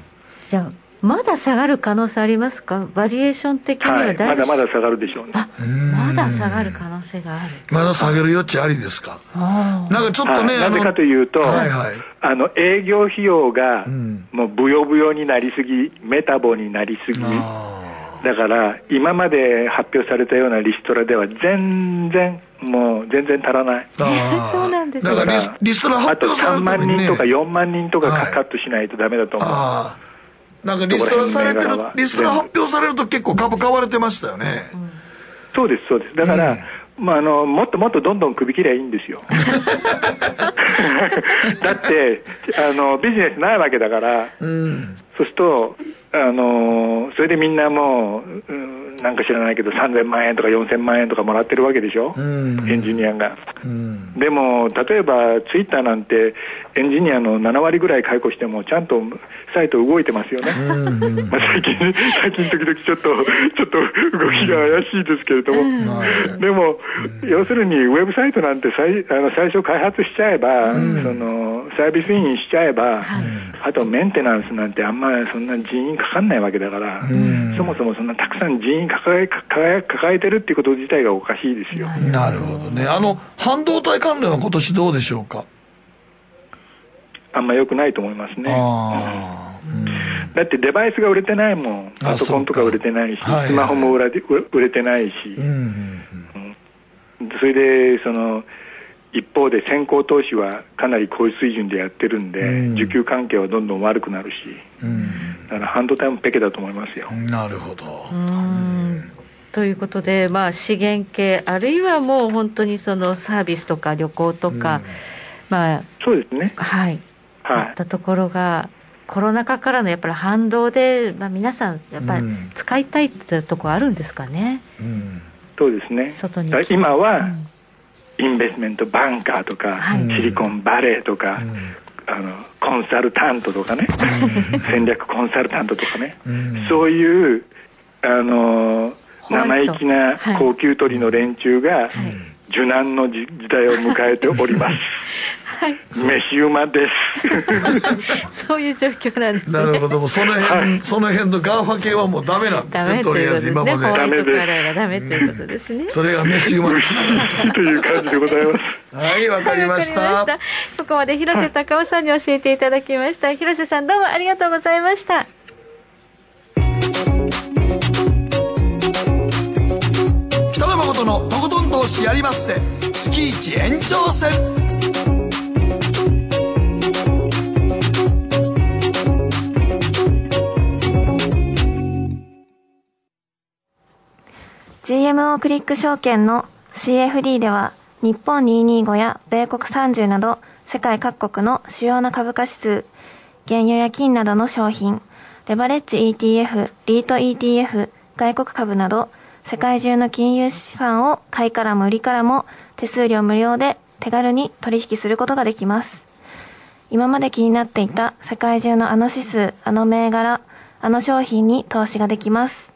じゃあまだ下がる可能性ありますか？バリエーション的にはだいぶ、はい、まだまだ下がるでしょうね。まだ下がる可能性がある。まだ下げる余地ありですか？なんかちょっとね、はい、なぜかというと、はいはい、あの営業費用がもうブヨブヨになりすぎメタボになりすぎ。だから今まで発表されたようなリストラでは全然もう全然足らない。そうなんですだからリリストラ発表されると、ね、あと3万人とか4万人とかカットしないとダメだと思う。はい、なんかリストラされてる、リストラ発表されると結構株買われてましたよね。うん、そうです、そうです。だから、うん、まあ、あのもっともっとどんどん首切りゃいいんですよ。だってあのビジネスないわけだから、うん、そうするとあのそれでみんなもう、うん、なんか知らないけど3000万円とか4000万円とかもらってるわけでしょ、うん、エンジニアが、うん、でも例えばツイッターなんてエンジニアの7割ぐらい解雇してもちゃんとサイト動いてますよね、まあ、最近最近時々ちょっとちょっと動きが怪しいですけれども、でも、要するにウェブサイトなんて最あの最初開発しちゃえば、そのサービスインしちゃえば、あとメンテナンスなんてあんまりそんな人員かかんないわけだから、そもそもそんなたくさん人員抱え抱えてるっていうこと自体がおかしいですよ。なるほどね。あの、半導体関連は今年どうでしょうか？あんま良くないと思いますね。だってデバイスが売れてないもん、パソコンとか売れてないし、スマホも売れ売れてないし、それでその一方で先行投資はかなり高水準でやってるんで、うん、需給関係はどんどん悪くなるし、うん、だから半導体もペケだと思いますよ。なるほど。ということで、まあ、資源系、あるいはもう本当にそのサービスとか旅行とか、うん、まあ、そうですね。はい。はい。ったところが、コロナ禍からのやっぱり反動で、まあ、皆さん、やっぱり使いたいってとこあるんですかね。うん、そうですね。外に今は、インベストメントバンカーとか、はい、シリコンバレーとか、あのコンサルタントとかね、戦略コンサルタントとかね、そういうあの生意気な高級取りの連中が、受難の時代を迎えております。はい、飯馬です。そういう状況なんです、ね、なるほど、その辺、はい、その辺の GAFA 系はもうダメなんですね、とりあえず今まで。ダメです。がダメということですね。それが飯馬につながるという感じでございます。はい、わかりました。ここまで広瀬隆夫さんに教えていただきました。広瀬さんどうもありがとうございました。野誠のトコトン投資やりまっせ。月一延長戦。GMO クリック証券の CFD では日本225や米国30など世界各国の主要な株価指数、原油や金などの商品、レバレッジ ETF、リート ETF、外国株など世界中の金融資産を買いからも売りからも手数料無料で手軽に取引することができます。今まで気になっていた世界中のあの指数、あの銘柄、あの商品に投資ができます。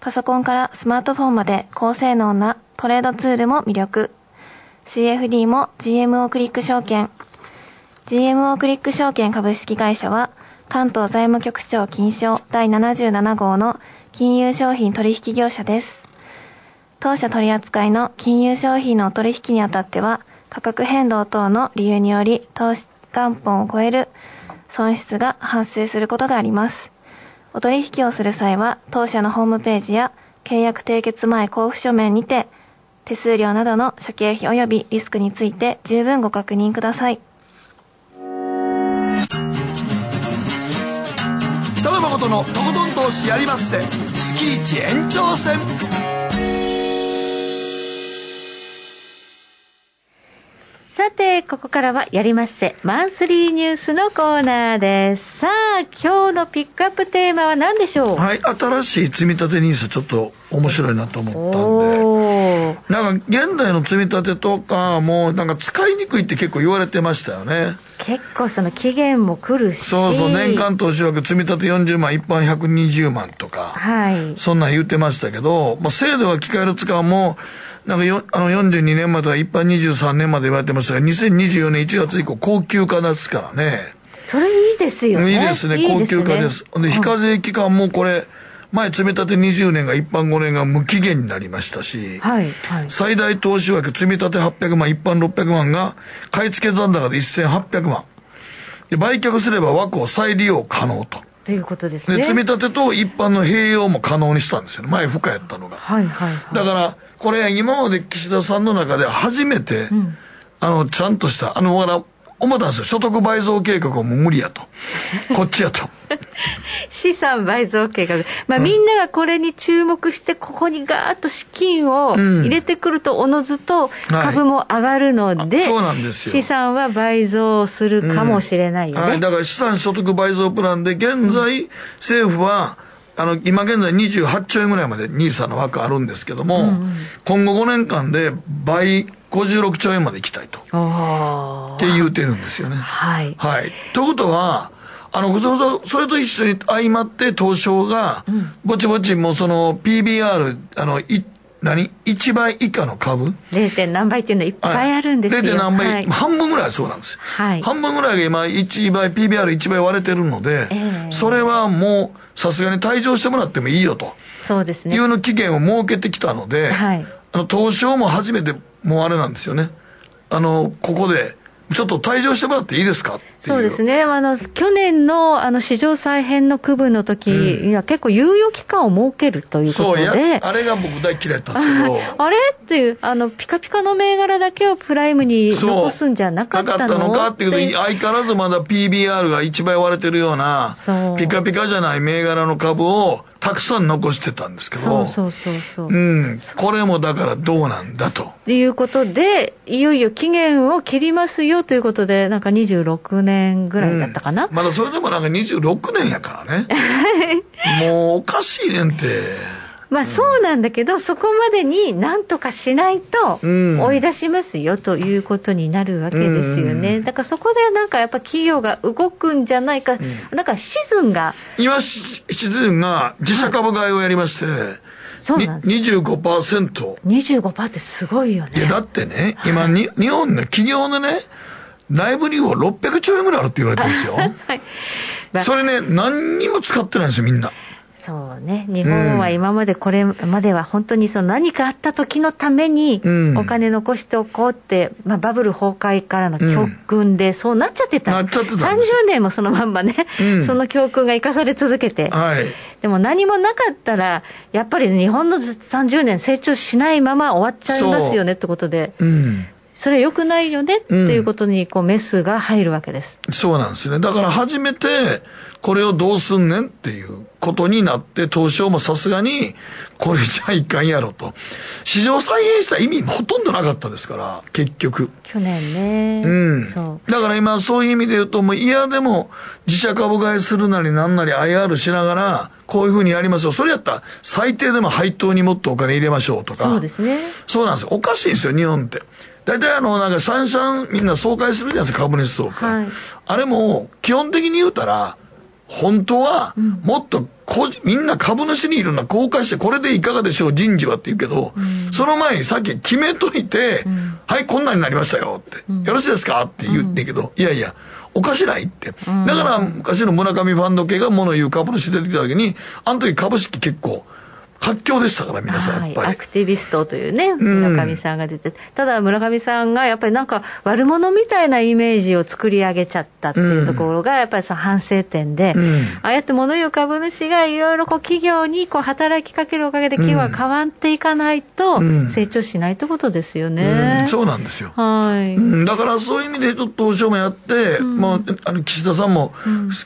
パソコンからスマートフォンまで高性能なトレードツールも魅力。CFD も GMO クリック証券。GMO クリック証券株式会社は、関東財務局長金賞第77号の金融商品取引業者です。当社取扱いの金融商品のお取引にあたっては、価格変動等の理由により投資元本を超える損失が発生することがあります。お取引をする際は、当社のホームページや契約締結前交付書面にて、手数料などの諸経費及びリスクについて十分ご確認ください。北野誠のとことん投資やりまっせ。月一延長戦。さて、ここからはやりまっせ、マンスリーニュースのコーナーです。さあ、今日のピックアップテーマは何でしょう？はい、新しい積み立て NISA ちょっと面白いなと思ったんで。なんか、現代の積み立てとかも、なんか使いにくいって結構言われてましたよね。結構その期限も来るし。そうそう、年間投資枠積み立て40万、一般120万とか。はい。そんなん言ってましたけど、まあ、制度が機械の使うも、なんかよあの42年までは一般23年まで言われてましたが、2024年1月以降、高級化ですからね。それいいですよね。いいですね、高級化です。で、非課税期間もこれ、前積み立て20年が一般5年が無期限になりましたし、はいはい、最大投資枠積み立て800万、一般600万が買い付け残高で1800万。で売却すれば枠を再利用可能と。ということですね。で、積み立てと一般の併用も可能にしたんですよね。前、負荷やったのが。はいはい、はい、だから、これ今まで岸田さんの中で初めて、うん、あのちゃんとしたあの思ったんですよ。所得倍増計画はもう無理やと。こっちやと。資産倍増計画。まあ、みんながこれに注目して、ここにガーッと資金を入れてくると、おのずと株も上がるので、はい、そうなんですよ。資産は倍増するかもしれないよね。うん、はい、だから資産所得倍増プランで、現在、政府は、あの、今現在28兆円ぐらいまで NISA の枠あるんですけども、うん、今後5年間で倍56兆円まで行きたいと。って言うてるんですよね。はい。はい。ということは、あの、それと一緒に相まって東証が、ぼちぼちもうその PBR、あの、い何 ?1 倍以下の株 ?0. 何倍っていうのはいっぱいあるんですよ。0. 何倍、はい、半分ぐらいそうなんですよ。はい。半分ぐらいが今1倍、PBR1 倍割れてるので、えー、それはもうさすがに退場してもらってもいいよと。そうですね。いうの期限を設けてきたので、はい。あの、東証も初めてもうあれなんですよね。あの、ここで、ちょっと退場してもらっていいですか？そうですね、あの去年のあの市場再編の区分の時には、結構、猶予期間を設けるということで、そうあれが僕、大嫌いだったんですけど、あれ？っていうあの、ピカピカの銘柄だけをプライムに残すんじゃなかったの？なかっていうと、相変わらずまだ PBR が1倍割れてるような、ピカピカじゃない銘柄の株をたくさん残してたんですけど、そうそうそううん、これもだからどうなんだと。ということで、いよいよ期限を切りますよということで、なんか26年ぐらいだったかな、うん、まだそれでもなんか26年やからね。もうおかしいねんて。まあそうなんだけど、うん、そこまでになんとかしないと追い出しますよということになるわけですよね、うん、だからそこでなんかやっぱ企業が動くんじゃないか、うん、なんかシズンが今、シズンが自社株買いをやりまして、はいそうなんです25%。25%ってすごいよね。いや、だってね、今に、日本の企業のね、内部留保600兆円ぐらいあるって言われてるんですよ。はい。それね、何にも使ってないんですよ、みんな。そうね、日本は今までこれまでは本当にその何かあった時のためにお金残しておこうって、まあ、バブル崩壊からの教訓でそうなっちゃってた、うん、30年もそのまんまね、うん、その教訓が生かされ続けて、はい、でも何もなかったら、やっぱり日本の30年成長しないまま終わっちゃいますよねってことで。うんそれ良くないよねっていうことにこうメスが入るわけです、うん、そうなんですね。だから初めて、これをどうすんねんっていうことになって、東証もさすがに、これじゃいかんやろと。市場再編した意味ほとんどなかったですから、結局。去年ね。うん。だから今そういう意味で言うと、もう嫌でも自社株買いするなりなんなり IR しながら、こういうふうにやりますよ。それやったら、最低でも配当にもっとお金入れましょうとか。そうですね。そうなんですよ。おかしいんですよ、日本って。大体あの、なんか三々みんな総会するじゃないですか、株主総会。はい、あれも、基本的に言うたら、本当は、もっとみんな株主にいるのは公開して、これでいかがでしょう、人事はって言うけど、うん、その前にさっき決めといて、うん、はい、こんなになりましたよって、うん、よろしいですか？って言ってけど、いやいや、おかしないって。だから昔の村上ファンド系が物言う株主出てきた時に、あの時株式結構、活況でしたから、皆さん、やっぱり、アクティビストというね、村上さんが出て、うん、ただ村上さんがやっぱりなんか悪者みたいなイメージを作り上げちゃったっていうところが、やっぱり反省点で、うん、ああやって物言う株主がいろいろ企業にこう働きかけるおかげで企業が変わっていかないと、成長しないってことですよね。うん、そうなんですよ。はい。だからそういう意味で、ちょっと東証もやって、もう、あの、岸田さんも、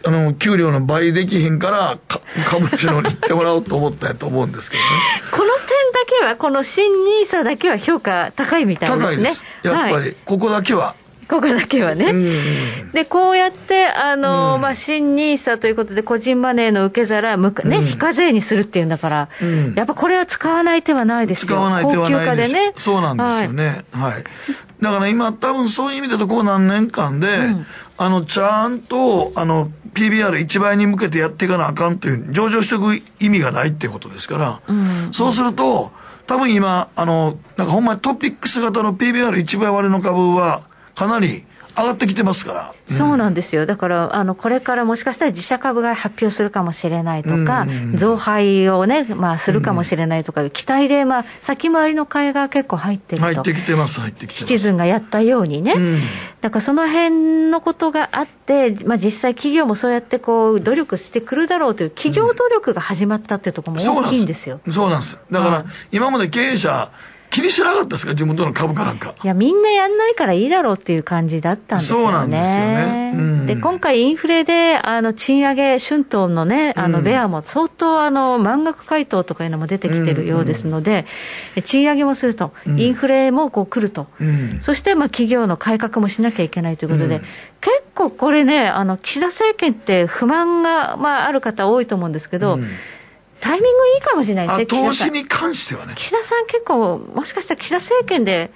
あの、給料の倍できへんから、株主のに行ってもらおうと思ったんやと思うんですですけどね。この点だけは、この新ニーサだけは評価高いみたいですね。高いです。やっぱり、はい、ここだけは。ここだけはね。で、こうやって、あの、まあ、新ニーサということで、個人マネーの受け皿、ね、非課税にするっていうんだから、やっぱこれは使わない手はないですよ使わない手はないです。ね、そうなんですよね。はい、はい。だから今、多分そういう意味でと、こう何年間で、うん、あの、ちゃんと、あの、PBR1 倍に向けてやっていかなあかんという、上場しておく意味がないっていうことですから、うん、そうすると、多分今、あの、なんかほんまにトピックス型の PBR1 倍割れの株は、かなり上がってきてますから。うん、そうなんですよ。だから、あの、これからもしかしたら自社株買い発表するかもしれないとか、うんうん、増配をね、まあ、するかもしれないとか期待で、まあ、先回りの買いが結構入ってると。入ってきてます、入ってきてます。シチズンがやったようにね。うん、だから、その辺のことがあって、まあ、実際企業もそうやってこう、努力してくるだろうという企業努力が始まったっていうところも大きいんですよ。そうなんです。だから、今まで経営者、気にしなかったですか？地元の株価なんか。いや、みんなやんないからいいだろうっていう感じだったんですよね。そうなんですよね。うん、で、今回インフレで、あの、賃上げ、春闘のね、あの、ベアも相当、あの、満額回答とかいうのも出てきてるようですので、うん、賃上げもすると、インフレもこう来ると。うん、そして、まあ、企業の改革もしなきゃいけないということで、結構これね、あの、岸田政権って不満が、まあ、ある方多いと思うんですけど、タイミングいいかもしれないですね、投資に関してはね。岸田さん結構、もしかしたら岸田政権で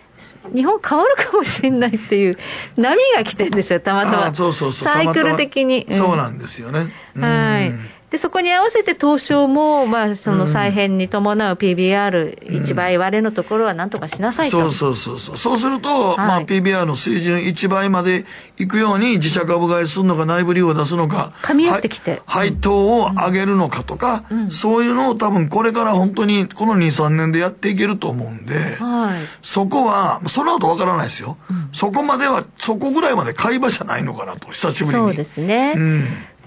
日本変わるかもしれないっていう波が来てるんですよ、たまたま。そうそうそう。サイクル的に。うん、そうなんですよね。はい。で、そこに合わせて東証も、まあ、その再編に伴う PBR1 倍割れのところはなんとかしなさいと、うん、そうそうそうそう。すると、はい、まあ、PBR の水準1倍までいくように自社株買いするのか内部利用を出すのか。噛み合ってきて。配当を上げるのかとか、うん、そういうのを多分これから本当にこの2、3年でやっていけると思うんで、はい、そこは、その後わからないですよ、うん、そこまでは、そこぐらいまで買い場じゃないのかなと、久しぶりに。そうですね。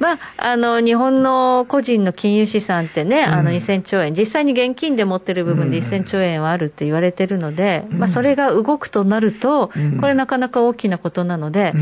うんまあ、あの日本の個人の金融資産ってね、あの2000兆円、実際に現金で持ってる部分で1000兆円はあるって言われてるので、まあ、それが動くとなると、これ、なかなか大きなことなので、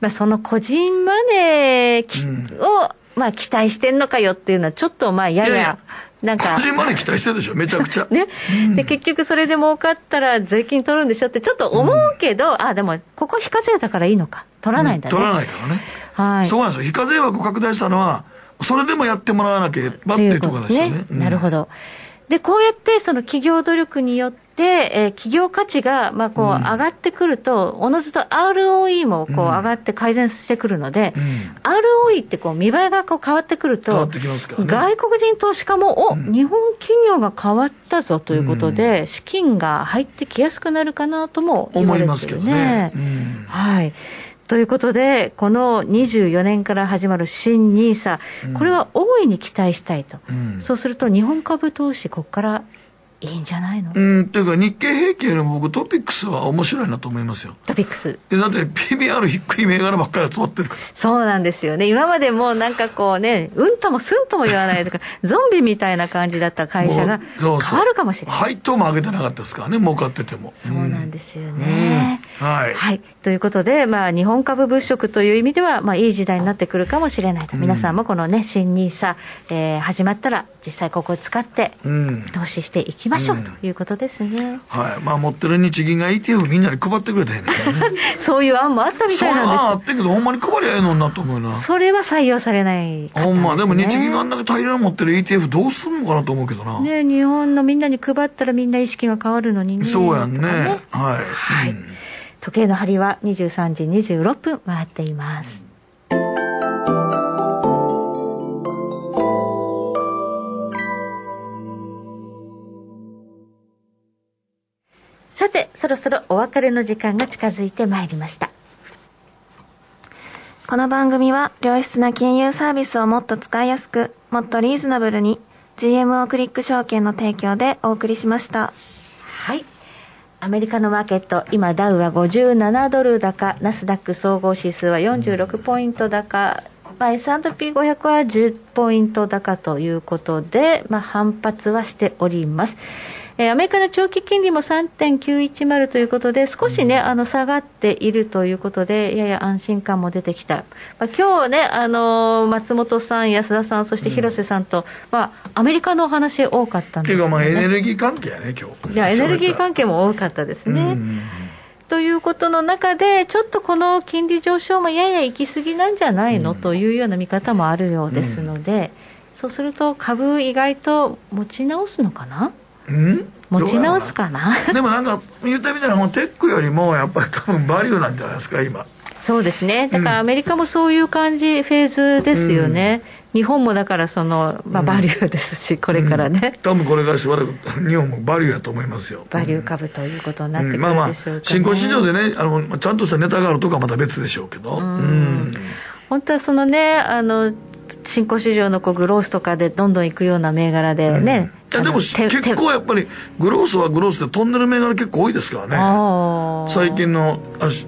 まあ、その個人マネーを、まあ、期待してんのかよっていうのは、ちょっとまあやや。なんか。個人マネー期待してるでしょ、めちゃくちゃ。ね。で、結局それで儲かったら税金取るんでしょって、ちょっと思うけど、あ、でも、ここ非課税だからいいのか。取らないんだね。取らないからね。はい、そうなんですよ、非課税枠を拡大したのは、それでもやってもらわなければっていうところですよね。なるほど。で、こうやってその企業努力によって、えー、企業価値がまあこう上がってくると、おのずと ROE もこう上がって改善してくるので、うん、ROE ってこう見栄えがこう変わってくると、ね、外国人投資家も、お、うん、日本企業が変わったぞということで、うん、資金が入ってきやすくなるかなとも思いますけどね。はい。ということで、この24年から始まる新 NISA、これは大いに期待したいと、うん、そうすると日本株投資、ここからいいんじゃないの？うん、というか日経平均よりも僕トピックスは面白いなと思いますよ。トピックス。で、だって PBR 低い銘柄ばっかり集まってるから。そうなんですよね。今までもなんかこうね、うんともすんとも言わないとか、ゾンビみたいな感じだった会社が変わるかもしれない。配当も上げてなかったですからね、儲かってても。そうなんですよね。うん、はい、はい。ということで、まあ日本株物色という意味では、まあいい時代になってくるかもしれないと。皆さんもこのね、新 NISA、えー、始まったら実際ここを使って投資していきましょうということですね。はい。まあ持ってる日銀が ETF みんなに配ってくれたんやね そういう案もあったみたいなんですそういう案あってんけど、ほんまに配りゃええのになと思うな。それは採用されない、ね、ほんま、でも日銀があんだけ大量に持ってる ETF どうすんのかなと思うけどな。ね日本のみんなに配ったらみんな意識が変わるのにね。そうやんね。ねはい。はい、うん、時計の針は23時26分回っています。さて、そろそろお別れの時間が近づいてまいりました。この番組は良質な金融サービスをもっと使いやすく、もっとリーズナブルに GMO クリック証券の提供でお送りしました。アメリカのマーケット、今ダウは57ドル高、ナスダック総合指数は46ポイント高、まあ、S&P500 は10ポイント高ということで、まあ、反発はしております。えー、アメリカの長期金利も3.910ということで、少しね、あの下がっているということで、やや安心感も出てきた、まあ、今日ね、あのー、松本さん、安田さん、そして広瀬さんと、うん、まあ、アメリカのお話多かったんですよ、ね、まあエネルギー関係やね、今日。いやエネルギー関係も多かったですね。ということの中で、ちょっとこの金利上昇もやや行き過ぎなんじゃないの、うん、というような見方もあるようですので、うん、そうすると株、意外と持ち直すのかな？うん？持ち直すかな？でもなんか言ったみたいなテックよりもやっぱり多分バリューなんじゃないですか今。そうですね。だからアメリカもそういう感じ、フェーズですよね、うん、日本もだからその、まあ、バリューですし、うん、これからね、多分これからしばらく日本もバリューやと思いますよ。バリュー株ということになってくるでしょうか、ね、まあまあ新興市場でねあのちゃんとしたネタがあるとかまた別でしょうけど。うん。本当はそのねあの新興市場のこうグロースとかでどんどん行くような銘柄でね、うん、いやでも結構やっぱりグロースはグロースで飛んでる銘柄結構多いですからね。最近の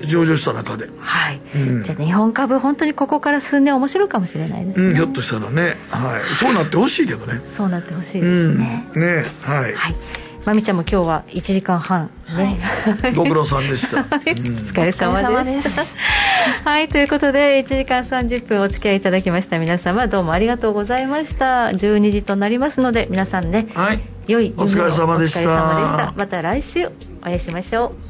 上場した中で。はい、うん、じゃあ日本株本当にここから数年面白いかもしれないですね、うん、ひょっとしたらね、はい、そうなってほしいけどね。そうなってほしいですね、ねはい、はいまみちゃんも今日は1時間半ね、はい、ご苦労さんでした、お疲れ様でしたはいということで1時間30分お付き合いいただきました。皆様どうもありがとうございました。12時となりますので皆さんね、はい、良いお疲れ様でした。また来週お会いしましょう